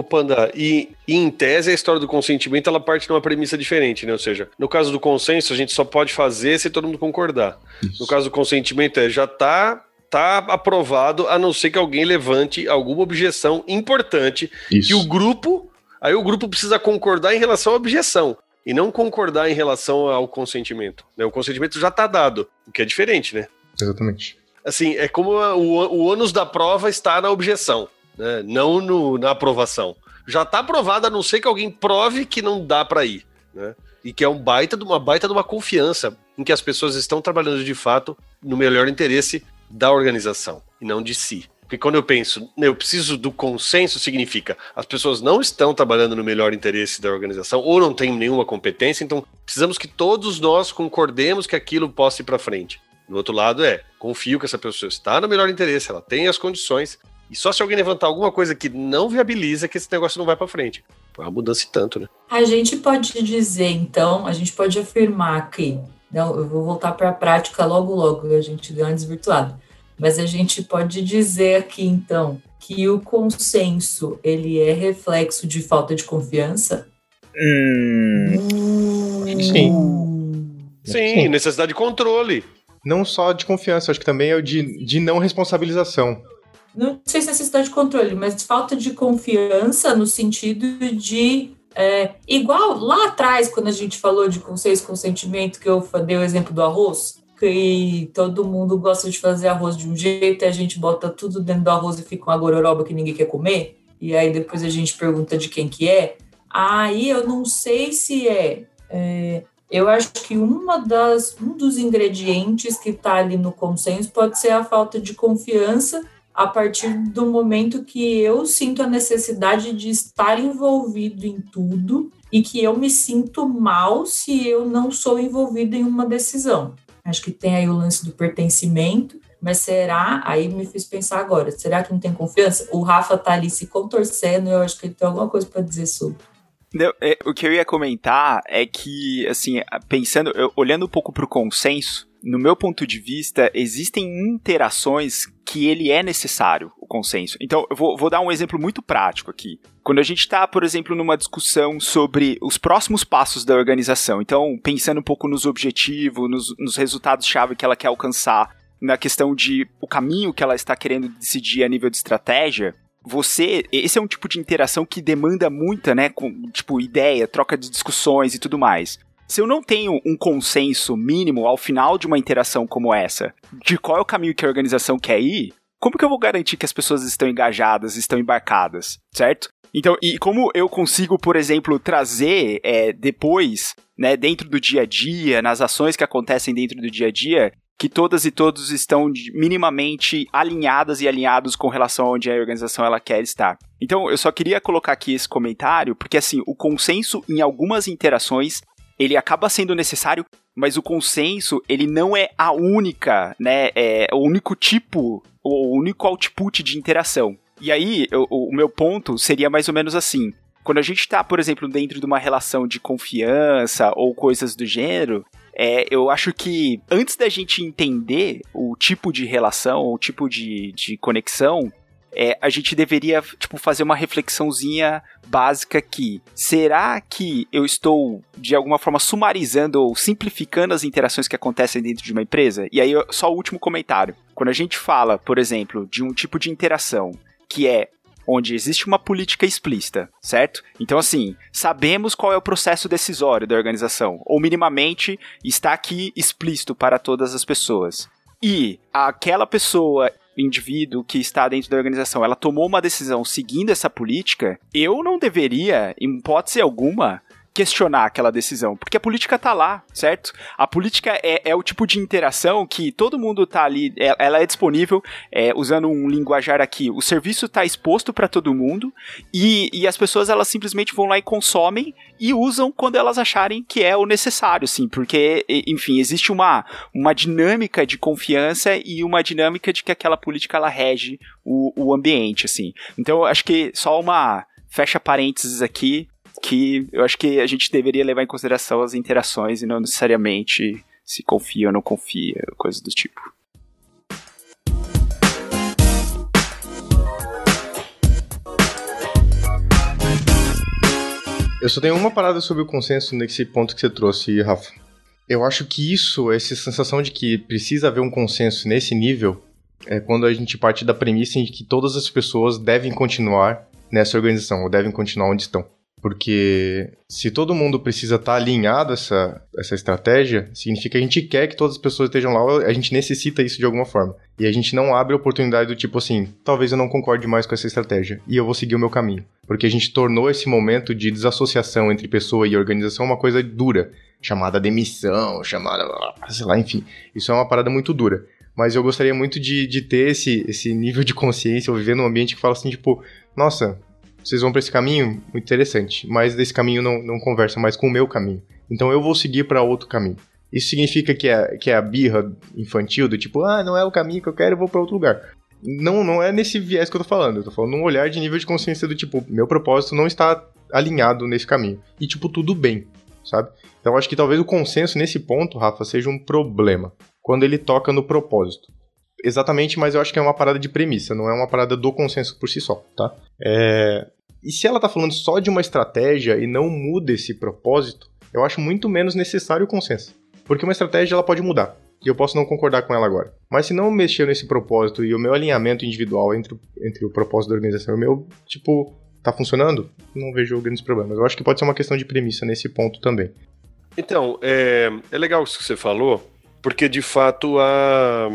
Ô Panda, e, e, em tese a história do consentimento ela parte de uma premissa diferente, né? Ou seja, no caso do consenso a gente só pode fazer se todo mundo concordar. Isso. No caso do consentimento é já tá tá aprovado, a não ser que alguém levante alguma objeção importante Isso. que o grupo, aí o grupo precisa concordar em relação à objeção e não concordar em relação ao consentimento. né? O consentimento já está dado, o que é diferente, né? Exatamente. Assim, é como a- o, o ônus da prova está na objeção, né? não no- na aprovação. Já está aprovado, a não ser que alguém prove que não dá para ir, né? E que é um baita de uma baita de uma confiança em que as pessoas estão trabalhando de fato no melhor interesse da organização e não de si. Porque quando eu penso, eu preciso do consenso, significa as pessoas não estão trabalhando no melhor interesse da organização ou não têm nenhuma competência, então precisamos que todos nós concordemos que aquilo possa ir para frente. Do outro lado é, confio que essa pessoa está no melhor interesse, ela tem as condições, e só se alguém levantar alguma coisa que não viabiliza que esse negócio não vai para frente. Foi uma mudança e tanto, né? A gente pode dizer, então, a gente pode afirmar que, não, eu vou voltar para a prática logo, logo, a gente deu uma desvirtuada, mas a gente pode dizer aqui, então, que o consenso, ele é reflexo de falta de confiança? Hum, Sim. Sim, necessidade de controle. Não só de confiança, acho que também é o de, de não responsabilização. Não sei se é necessidade de controle, mas falta de confiança no sentido de. é, igual lá atrás, quando a gente falou de consenso e consentimento, que eu dei o exemplo do arroz, que todo mundo gosta de fazer arroz de um jeito, e a gente bota tudo dentro do arroz e fica uma gororoba que ninguém quer comer, e aí depois a gente pergunta de quem que é. Aí eu não sei se é. é, eu acho que uma das, um dos ingredientes que está ali no consenso pode ser a falta de confiança a partir do momento que eu sinto a necessidade de estar envolvido em tudo e que eu me sinto mal se eu não sou envolvido em uma decisão. Acho que tem aí o lance do pertencimento, mas será? Aí me fiz pensar agora, será que não tem confiança? O Rafa tá ali se contorcendo, eu acho que ele tem alguma coisa para dizer sobre. Não, é, o que eu ia comentar é que, assim, pensando, eu- olhando um pouco pro consenso, no meu ponto de vista, existem interações que ele é necessário, o consenso. Então, eu vou, vou dar um exemplo muito prático aqui. Quando a gente está, por exemplo, numa discussão sobre os próximos passos da organização, então, pensando um pouco nos objetivos, nos, nos resultados-chave que ela quer alcançar, na questão de o caminho que ela está querendo decidir a nível de estratégia, você, esse é um tipo de interação que demanda muita, né, com, tipo, ideia, troca de discussões e tudo mais. Se eu não tenho um consenso mínimo ao final de uma interação como essa, de qual é o caminho que a organização quer ir, como que eu vou garantir que as pessoas estão engajadas, estão embarcadas, certo? Então, e como eu consigo, por exemplo, trazer é, depois, né, dentro do dia a dia, nas ações que acontecem dentro do dia a dia, que todas e todos estão minimamente alinhadas e alinhados com relação a onde a organização ela quer estar. Então, eu só queria colocar aqui esse comentário, porque assim, o consenso em algumas interações, ele acaba sendo necessário, mas o consenso, ele não é a única, né, é o único tipo, o único output de interação. E aí, o, o meu ponto seria mais ou menos assim. Quando a gente está, por exemplo, dentro de uma relação de confiança ou coisas do gênero, é, eu acho que antes da gente entender o tipo de relação, o tipo de, de conexão, é, a gente deveria tipo, fazer uma reflexãozinha básica que será que eu estou de alguma forma sumarizando ou simplificando as interações que acontecem dentro de uma empresa? E aí, só o último comentário. Quando a gente fala, por exemplo, de um tipo de interação que é onde existe uma política explícita, certo? Então, assim, sabemos qual é o processo decisório da organização, ou minimamente está aqui explícito para todas as pessoas. E aquela pessoa, indivíduo que está dentro da organização, ela tomou uma decisão seguindo essa política, eu não deveria, em hipótese alguma, questionar aquela decisão, porque a política tá lá, certo? A política é, é o tipo de interação que todo mundo tá ali, é- ela é disponível, é, usando um linguajar aqui, o serviço tá exposto para todo mundo e, e as pessoas elas simplesmente vão lá e consomem e usam quando elas acharem que é o necessário, sim, porque, enfim, existe uma, uma dinâmica de confiança e uma dinâmica de que aquela política ela rege o, o ambiente, assim. Então, acho que só uma fecha parênteses aqui, que eu acho que a gente deveria levar em consideração as interações e não necessariamente se confia ou não confia, coisas do tipo. Eu só tenho uma parada sobre o consenso nesse ponto que você trouxe, Rafa. Eu acho que isso, essa sensação de que precisa haver um consenso nesse nível, é quando a gente parte da premissa em que todas as pessoas devem continuar nessa organização, ou devem continuar onde estão. Porque se todo mundo precisa estar alinhado a essa, essa estratégia, significa que a gente quer que todas as pessoas estejam lá, a gente necessita isso de alguma forma. E a gente não abre oportunidade do tipo assim, talvez eu não concorde mais com essa estratégia e eu vou seguir o meu caminho. Porque a gente tornou esse momento de desassociação entre pessoa e organização uma coisa dura, chamada demissão, chamada, sei lá, enfim. Isso é uma parada muito dura. Mas eu gostaria muito de, de ter esse, esse nível de consciência, ou viver num ambiente que fala assim, tipo, nossa, vocês vão para esse caminho, muito interessante, mas desse caminho não, não conversa mais com o meu caminho. Então eu vou seguir para outro caminho. Isso significa que é, que é a birra infantil do tipo, ah, não é o caminho que eu quero, eu vou para outro lugar. Não, não é nesse viés que eu tô falando. Eu tô falando num olhar de nível de consciência do tipo, meu propósito não está alinhado nesse caminho. E, tipo, tudo bem, sabe? Então, acho que talvez o consenso nesse ponto, Rafa, seja um problema. Quando ele toca no propósito. Exatamente, mas eu acho que é uma parada de premissa, não é uma parada do consenso por si só, tá? É... E se ela tá falando só de uma estratégia e não muda esse propósito, eu acho muito menos necessário o consenso. Porque uma estratégia ela pode mudar. E eu posso não concordar com ela agora. Mas se não mexer nesse propósito e o meu alinhamento individual entre, entre o propósito da organização e o meu, tipo, tá funcionando, não vejo grandes problemas. Eu acho que pode ser uma questão de premissa nesse ponto também. Então, é, é legal isso que você falou, porque de fato há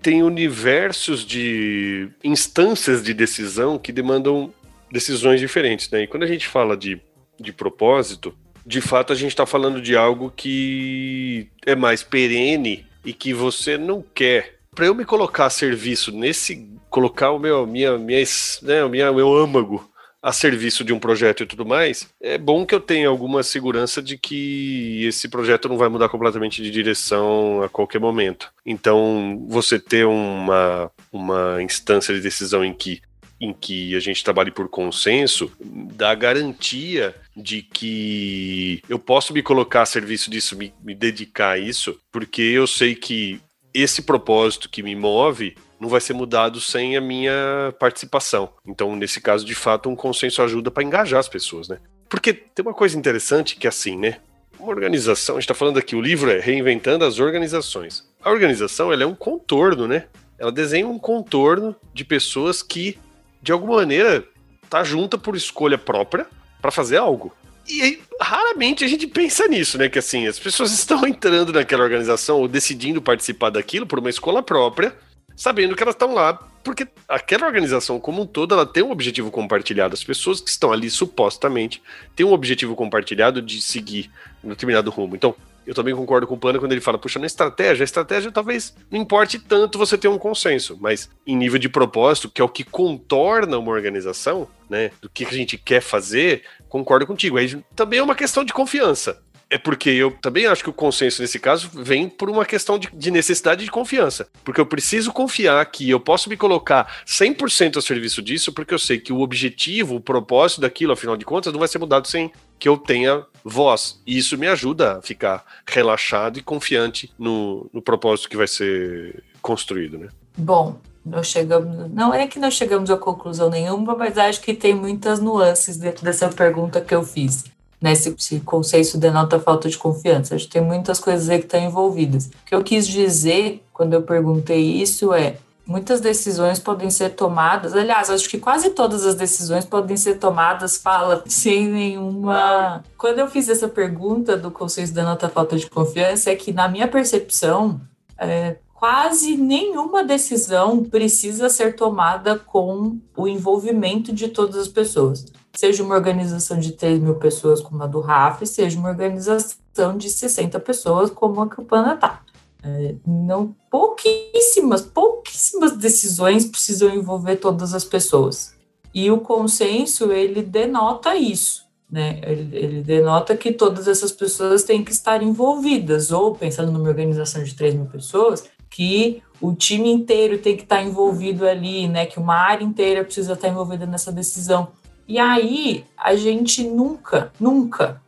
tem universos de instâncias de decisão que demandam decisões diferentes, né? E quando a gente fala de, de propósito, de fato a gente está falando de algo que é mais perene e que você não quer. Para eu me colocar a serviço nesse, colocar o meu, minha, minha, né, minha, meu âmago a serviço de um projeto e tudo mais, é bom que eu tenha alguma segurança de que esse projeto não vai mudar completamente de direção a qualquer momento. Então, você ter uma, uma instância de decisão em que em que a gente trabalhe por consenso, dá garantia de que eu posso me colocar a serviço disso, me, me dedicar a isso, porque eu sei que esse propósito que me move não vai ser mudado sem a minha participação. Então, nesse caso, de fato, um consenso ajuda para engajar as pessoas, né? Porque tem uma coisa interessante que é assim, né? Uma organização, a gente está falando aqui, o livro é Reinventando as Organizações. A organização ela é um contorno, né? Ela desenha um contorno de pessoas que, de alguma maneira, tá junta por escolha própria para fazer algo. E aí, raramente a gente pensa nisso, né? Que assim, as pessoas estão entrando naquela organização ou decidindo participar daquilo por uma escola própria sabendo que elas estão lá porque aquela organização como um todo ela tem um objetivo compartilhado. As pessoas que estão ali supostamente têm um objetivo compartilhado de seguir um determinado rumo. Então, eu também concordo com o Plano quando ele fala, puxa, na estratégia, a estratégia talvez não importe tanto você ter um consenso, mas em nível de propósito, que é o que contorna uma organização, né, do que a gente quer fazer, concordo contigo. Aí também é uma questão de confiança. É porque eu também acho que o consenso nesse caso vem por uma questão de, de, necessidade de confiança. Porque eu preciso confiar que eu posso me colocar 100% a serviço disso, porque eu sei que o objetivo, o propósito daquilo, afinal de contas, não vai ser mudado sem que eu tenha voz. E isso me ajuda a ficar relaxado e confiante no, no propósito que vai ser construído, né? Bom, nós chegamos. Não é que nós chegamos a conclusão nenhuma, mas acho que tem muitas nuances dentro dessa pergunta que eu fiz né? Se, se consenso denota falta de confiança. Acho que tem muitas coisas aí que estão envolvidas. O que eu quis dizer quando eu perguntei isso é muitas decisões podem ser tomadas. Aliás, acho que quase todas as decisões podem ser tomadas, fala, sem nenhuma. Quando eu fiz essa pergunta do consenso denota falta de confiança, é que, na minha percepção, é, quase nenhuma decisão precisa ser tomada com o envolvimento de todas as pessoas seja uma organização de 3 mil pessoas como a do RAF, seja uma organização de 60 pessoas como a que o PANA está. É, não, pouquíssimas, pouquíssimas decisões precisam envolver todas as pessoas. E o consenso, ele denota isso, né? Ele, ele, denota que todas essas pessoas têm que estar envolvidas, ou pensando numa organização de 3 mil pessoas, que o time inteiro tem que estar envolvido ali, né? Que uma área inteira precisa estar envolvida nessa decisão. E aí a gente nunca, nunca,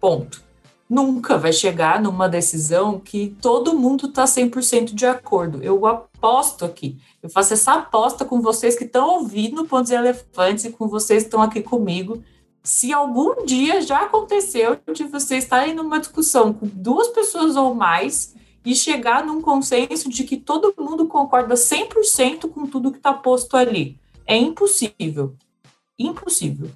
ponto, nunca vai chegar numa decisão que todo mundo está 100% de acordo. Eu aposto aqui, eu faço essa aposta com vocês que estão ouvindo Pontos e Elefantes e com vocês que estão aqui comigo. Se algum dia já aconteceu de você estar em uma discussão com duas pessoas ou mais e chegar num consenso de que todo mundo concorda 100% com tudo que está posto ali. É impossível. Impossível.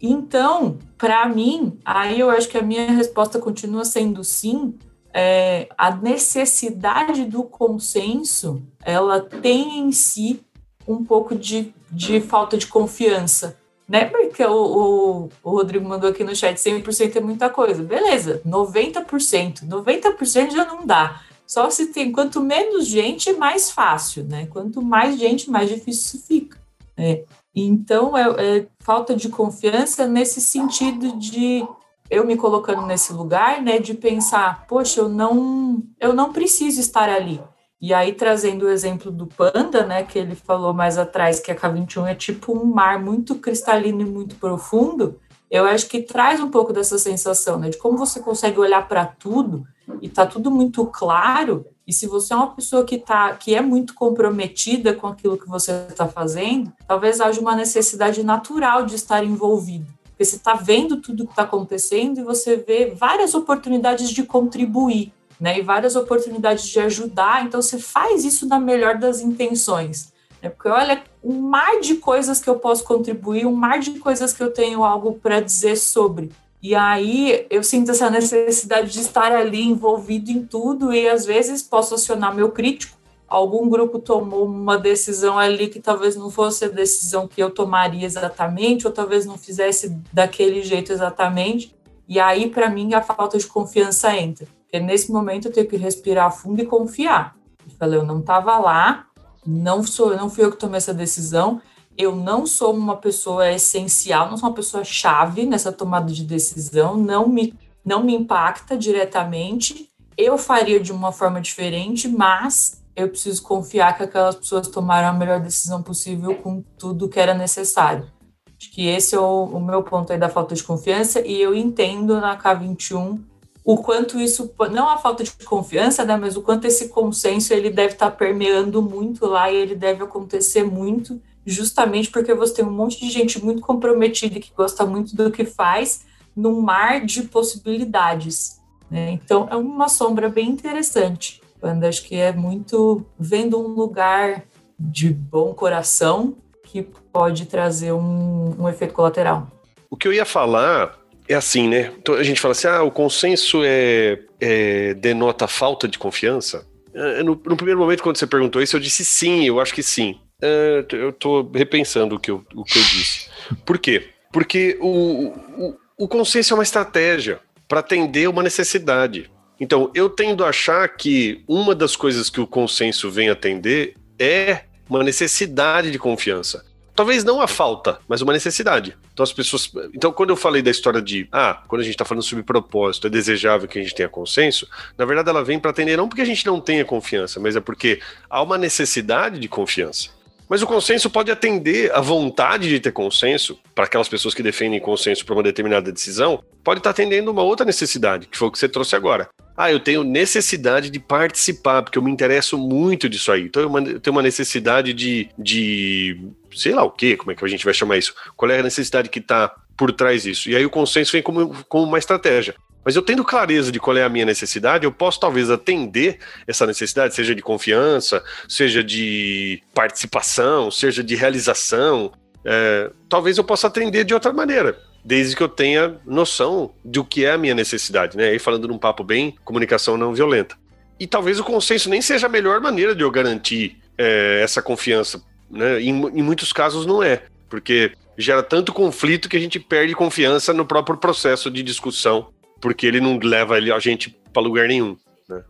Então, para mim, aí eu acho que a minha resposta continua sendo sim. É, a necessidade do consenso, ela tem em si um pouco de, de falta de confiança né? Porque o, o, o, Rodrigo mandou aqui no chat 100% é muita coisa. Beleza, 90%. 90% já não dá. Só se tem quanto menos gente, mais fácil, né? Quanto mais gente, mais difícil isso fica. É. Então, é, é falta de confiança nesse sentido de eu me colocando nesse lugar, né, de pensar, poxa, eu não, eu não preciso estar ali. E aí, trazendo o exemplo do Panda, né, que ele falou mais atrás, que a K21 é tipo um mar muito cristalino e muito profundo, eu acho que traz um pouco dessa sensação, né, de como você consegue olhar para tudo e tá tudo muito claro. E se você é uma pessoa que tá, que é muito comprometida com aquilo que você está fazendo, talvez haja uma necessidade natural de estar envolvido. Porque você está vendo tudo que está acontecendo e você vê várias oportunidades de contribuir né? E várias oportunidades de ajudar. Então, você faz isso na melhor das intenções. Né? Porque olha, um mar de coisas que eu posso contribuir, um mar de coisas que eu tenho algo para dizer sobre. E aí eu sinto essa necessidade de estar ali envolvido em tudo e às vezes posso acionar meu crítico. Algum grupo tomou uma decisão ali que talvez não fosse a decisão que eu tomaria exatamente, ou talvez não fizesse daquele jeito exatamente. E aí, para mim, a falta de confiança entra. Porque nesse momento eu tenho que respirar fundo e confiar. Eu falei, eu não estava lá, não sou, não fui eu que tomei essa decisão. Eu não sou uma pessoa essencial, não sou uma pessoa chave nessa tomada de decisão, não me não me impacta diretamente. Eu faria de uma forma diferente, mas eu preciso confiar que aquelas pessoas tomaram a melhor decisão possível com tudo que era necessário. Acho que esse é o, o meu ponto aí da falta de confiança, e eu entendo na K21 o quanto isso, não a falta de confiança, né, mas o quanto esse consenso ele deve estar tá permeando muito lá e ele deve acontecer muito, justamente porque você tem um monte de gente muito comprometida que gosta muito do que faz, num mar de possibilidades. Né? Então é uma sombra bem interessante. Quando acho que é muito vendo um lugar de bom coração que pode trazer um, um efeito colateral. O que eu ia falar é assim, né? Então a gente fala assim: ah, o consenso é, é denota falta de confiança. É, no, no, primeiro momento, quando você perguntou isso, eu disse sim, eu acho que sim. É, eu estou repensando o que eu, o que eu disse. Por quê? Porque o, o, o consenso é uma estratégia para atender uma necessidade. Então, eu tendo a achar que uma das coisas que o consenso vem atender é uma necessidade de confiança. Talvez não a falta, mas uma necessidade. Então as pessoas. Então, quando eu falei da história de ah, quando a gente está falando sobre propósito, é desejável que a gente tenha consenso, na verdade ela vem para atender não porque a gente não tenha confiança, mas é porque há uma necessidade de confiança. Mas o consenso pode atender a vontade de ter consenso, para aquelas pessoas que defendem consenso para uma determinada decisão, pode estar tá atendendo uma outra necessidade, que foi o que você trouxe agora. Ah, eu tenho necessidade de participar, porque eu me interesso muito disso aí. Então eu tenho uma necessidade de, de sei lá o que, como é que a gente vai chamar isso? Qual é a necessidade que está por trás disso? E aí o consenso vem como, como uma estratégia. Mas eu tendo clareza de qual é a minha necessidade, eu posso talvez atender essa necessidade, seja de confiança, seja de participação, seja de realização. É, talvez eu possa atender de outra maneira desde que eu tenha noção do que é a minha necessidade, né? Aí falando num papo bem comunicação não violenta. E talvez o consenso nem seja a melhor maneira de eu garantir é, essa confiança, né? Em, em muitos casos não é, porque gera tanto conflito que a gente perde confiança no próprio processo de discussão, porque ele não leva a gente para lugar nenhum. Né?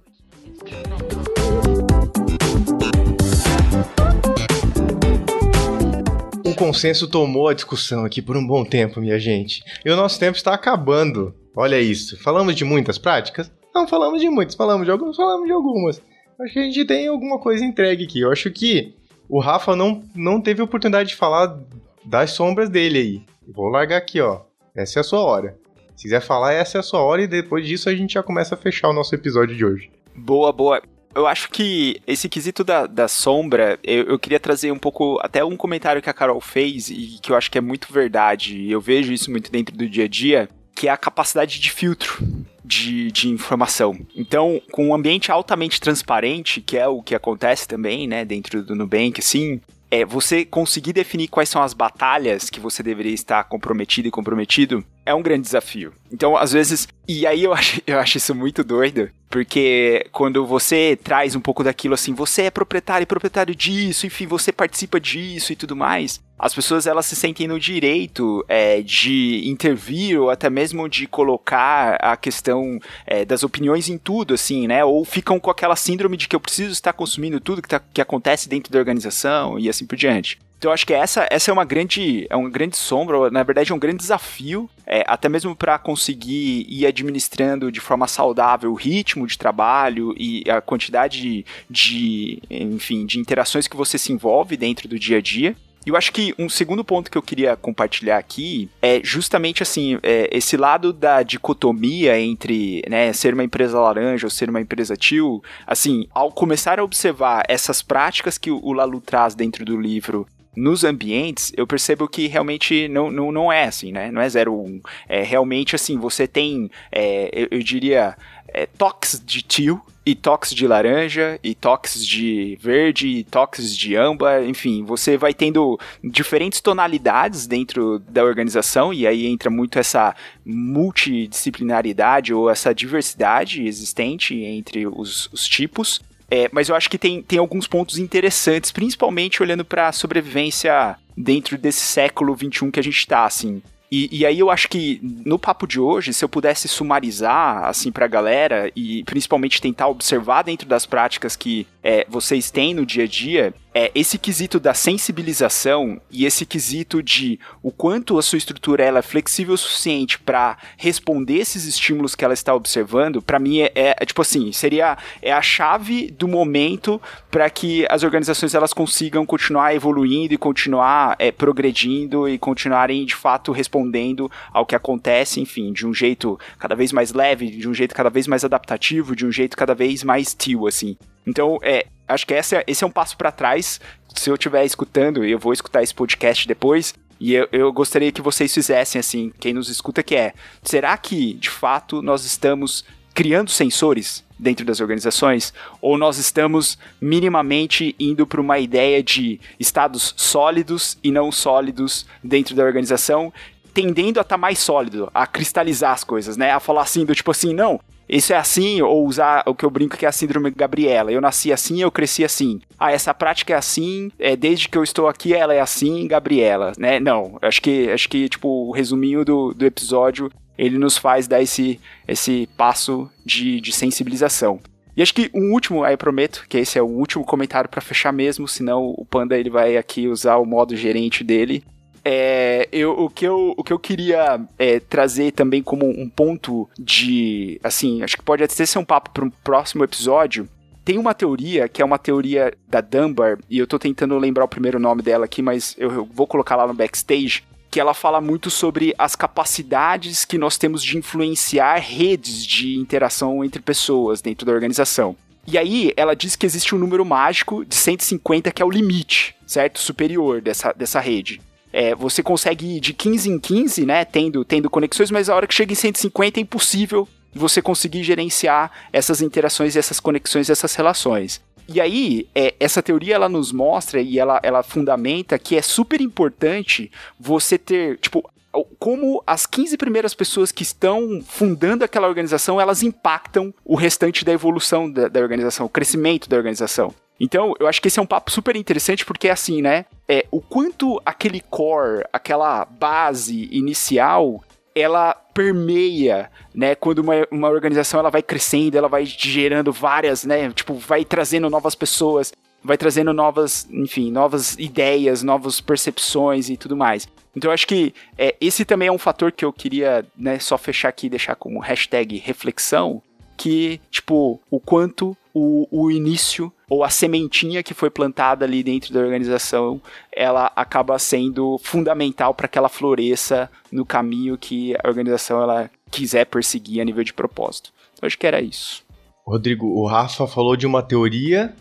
o consenso tomou a discussão aqui por um bom tempo, minha gente. E o nosso tempo está acabando. Olha isso. Falamos de muitas práticas? Não falamos de muitas. Falamos de algumas? Falamos de algumas. Acho que a gente tem alguma coisa entregue aqui. Eu acho que o Rafa não, não teve oportunidade de falar das sombras dele aí. Vou largar aqui, ó. Essa é a sua hora. Se quiser falar, essa é a sua hora e depois disso a gente já começa a fechar o nosso episódio de hoje. Boa, boa eu acho que esse quesito da, da sombra, eu, eu, queria trazer um pouco, até um comentário que a Carol fez e que eu acho que é muito verdade. Eu vejo isso muito dentro do dia a dia. que é a capacidade de filtro de, de informação. Então, com um ambiente altamente transparente, que é o que acontece também, né, dentro do Nubank, assim, é você conseguir definir quais são as batalhas que você deveria estar comprometido e comprometido é um grande desafio. Então, às vezes, e aí eu acho, eu acho isso muito doido, porque quando você traz um pouco daquilo assim, você é proprietário e proprietário disso, enfim, você participa disso e tudo mais, as pessoas elas se sentem no direito é, de intervir ou até mesmo de colocar a questão é, das opiniões em tudo, assim, né? Ou ficam com aquela síndrome de que eu preciso estar consumindo tudo que, tá, que acontece dentro da organização e assim por diante. Então eu acho que essa, essa é uma grande, é uma grande sombra, na verdade é um grande desafio, é, até mesmo para conseguir ir administrando de forma saudável o ritmo de trabalho e a quantidade de, de, enfim, de interações que você se envolve dentro do dia a dia. E eu acho que um segundo ponto que eu queria compartilhar aqui é justamente assim, é, esse lado da dicotomia entre né, ser uma empresa laranja ou ser uma empresa tio, assim, ao começar a observar essas práticas que o Lalu traz dentro do livro nos ambientes, eu percebo que realmente não, não, não é assim, né? Não é 0,1. Um. É realmente assim, você tem, é, eu, eu, diria, é, toques de tio e toques de laranja e toques de verde e toques de âmbar, enfim, você vai tendo diferentes tonalidades dentro da organização e aí entra muito essa multidisciplinaridade ou essa diversidade existente entre os, os tipos. É, mas eu acho que tem, tem alguns pontos interessantes, principalmente olhando para a sobrevivência dentro desse século XXI que a gente está, assim. E, e, aí eu acho que no papo de hoje, se eu pudesse sumarizar assim para a galera e principalmente tentar observar dentro das práticas que é, vocês têm no dia a dia, é, esse quesito da sensibilização e esse quesito de o quanto a sua estrutura ela é flexível o suficiente para responder esses estímulos que ela está observando, para mim é, é, é, tipo assim, seria é a chave do momento para que as organizações elas consigam continuar evoluindo e continuar é, progredindo e continuarem de fato respondendo ao que acontece, enfim, de um jeito cada vez mais leve, de um jeito cada vez mais adaptativo, de um jeito cada vez mais tio, assim. Então, é, acho que esse é, esse é um passo para trás. Se eu estiver escutando, eu vou escutar esse podcast depois, e eu, eu, gostaria que vocês fizessem assim, quem nos escuta, que é: será que de fato nós estamos criando sensores dentro das organizações? Ou nós estamos minimamente indo para uma ideia de estados sólidos e não sólidos dentro da organização? Tendendo a estar tá mais sólido, a cristalizar as coisas, né? A falar assim, do tipo assim, não, isso é assim, ou usar o que eu brinco que é a síndrome Gabriela. Eu nasci assim, eu cresci assim. Ah, essa prática é assim, é, desde que eu estou aqui ela é assim, Gabriela, né? Não, acho que, acho que tipo, o resuminho do, do episódio, ele nos faz dar esse, esse passo de, de sensibilização. E acho que um último, aí prometo que esse é o último comentário para fechar mesmo, senão o Panda ele vai aqui usar o modo gerente dele. É, eu, o, que eu, o que eu queria é, trazer também como um ponto de. Assim, acho que pode até ser um papo para um próximo episódio. Tem uma teoria, que é uma teoria da Dunbar, e eu tô tentando lembrar o primeiro nome dela aqui, mas eu, eu vou colocar lá no backstage, que ela fala muito sobre as capacidades que nós temos de influenciar redes de interação entre pessoas dentro da organização. E aí ela diz que existe um número mágico de 150 que é o limite, certo? Superior dessa, dessa rede é, você consegue ir de 15 em 15, né, tendo, tendo conexões, mas a hora que chega em 150 é impossível você conseguir gerenciar essas interações, essas conexões, essas relações. E aí, é, essa teoria ela nos mostra e ela, ela fundamenta que é super importante você ter, tipo, como as 15 primeiras pessoas que estão fundando aquela organização, elas impactam o restante da evolução da, da organização, o crescimento da organização. Então, eu acho que esse é um papo super interessante porque é assim, né? É o quanto aquele core, aquela base inicial, ela permeia, né? Quando uma, uma organização ela vai crescendo, ela vai gerando várias, né? Tipo, vai trazendo novas pessoas, vai trazendo novas, enfim, novas ideias, novas percepções e tudo mais. Então eu acho que é, esse também é um fator que eu queria, né, só fechar aqui e deixar como hashtag reflexão, que, tipo, o quanto o, o início ou a sementinha que foi plantada ali dentro da organização, ela acaba sendo fundamental para que ela floresça no caminho que a organização ela quiser perseguir a nível de propósito. Então, acho que era isso. Rodrigo, o Rafa falou de uma teoria.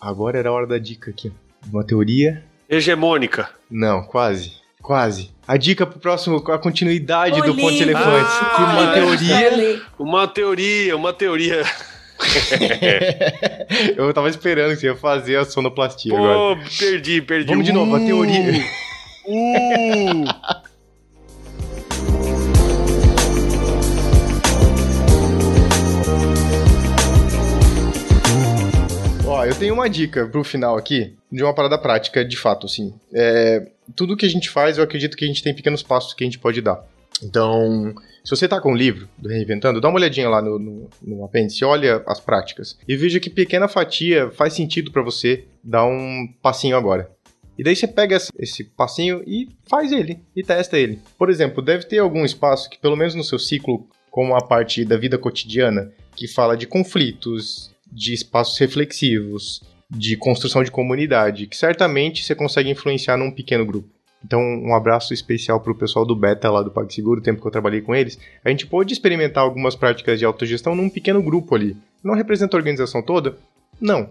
Agora era a hora da dica aqui. Uma teoria. Hegemônica. Não, quase. Quase. A dica pro próximo, a continuidade do Ponte. Elefante. Ah, uma teoria. Uma teoria, uma teoria. Eu tava esperando que você ia fazer a sonoplastia agora. Pô, perdi, perdi. Vamos de novo, a Uh, teoria. Uh. Ó, eu tenho uma dica pro final aqui, de uma parada prática, de fato, assim. É, tudo que a gente faz, eu acredito que a gente tem pequenos passos que a gente pode dar. Então, se você tá com o livro do Reinventando, dá uma olhadinha lá no, no, no apêndice, olha as práticas e veja que pequena fatia faz sentido pra você dar um passinho agora. E daí você pega esse passinho e faz ele, e testa ele. Por exemplo, deve ter algum espaço que, pelo menos no seu ciclo, como a parte da vida cotidiana, que fala de conflitos, de espaços reflexivos, de construção de comunidade, que certamente você consegue influenciar num pequeno grupo. Então, um abraço especial pro pessoal do Beta lá do PagSeguro, o tempo que eu trabalhei com eles. A gente pôde experimentar algumas práticas de autogestão num pequeno grupo ali. Não representa a organização toda? Não.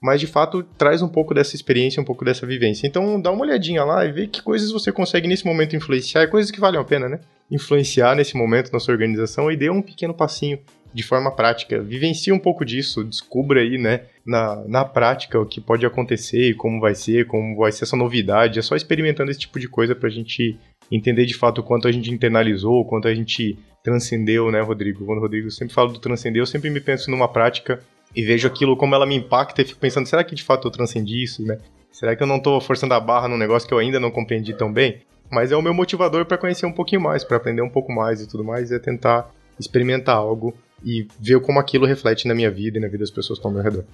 Mas, de fato, traz um pouco dessa experiência, um pouco dessa vivência. Então, dá uma olhadinha lá e vê que coisas você consegue nesse momento influenciar, e coisas que valem a pena, né? Influenciar nesse momento na sua organização e dê um pequeno passinho de forma prática. Vivencie um pouco disso, descubra aí, né, na, na prática o que pode acontecer e como vai ser, como vai ser essa novidade. É só experimentando esse tipo de coisa pra gente entender de fato o quanto a gente internalizou, o quanto a gente transcendeu, né, Rodrigo? Quando o Rodrigo sempre fala do transcender, eu sempre me penso numa prática e vejo aquilo como ela me impacta e fico pensando, será que de fato eu transcendi isso, né? Será que eu não tô forçando a barra num negócio que eu ainda não compreendi tão bem? Mas é o meu motivador para conhecer um pouquinho mais, para aprender um pouco mais e tudo mais, é tentar experimentar algo e ver como aquilo reflete na minha vida e na vida das pessoas que estão ao meu redor.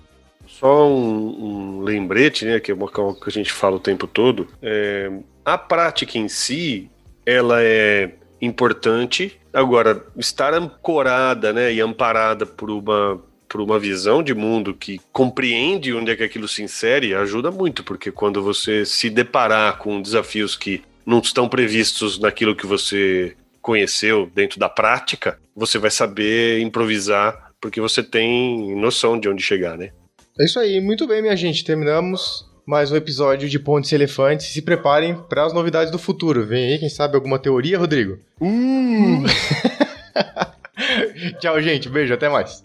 Só um, um lembrete, né, que é uma coisa que a gente fala o tempo todo. É, a prática em si, ela é importante. Agora, estar ancorada, né, e amparada por uma por uma visão de mundo que compreende onde é que aquilo se insere, ajuda muito, porque quando você se deparar com desafios que não estão previstos naquilo que você conheceu dentro da prática, você vai saber improvisar, porque você tem noção de onde chegar, né? É isso aí, muito bem, minha gente. Terminamos mais um episódio de Pontes e Elefantes. Se preparem para as novidades do futuro. Vem aí, quem sabe, alguma teoria, Rodrigo? Tchau, gente. Beijo, até mais.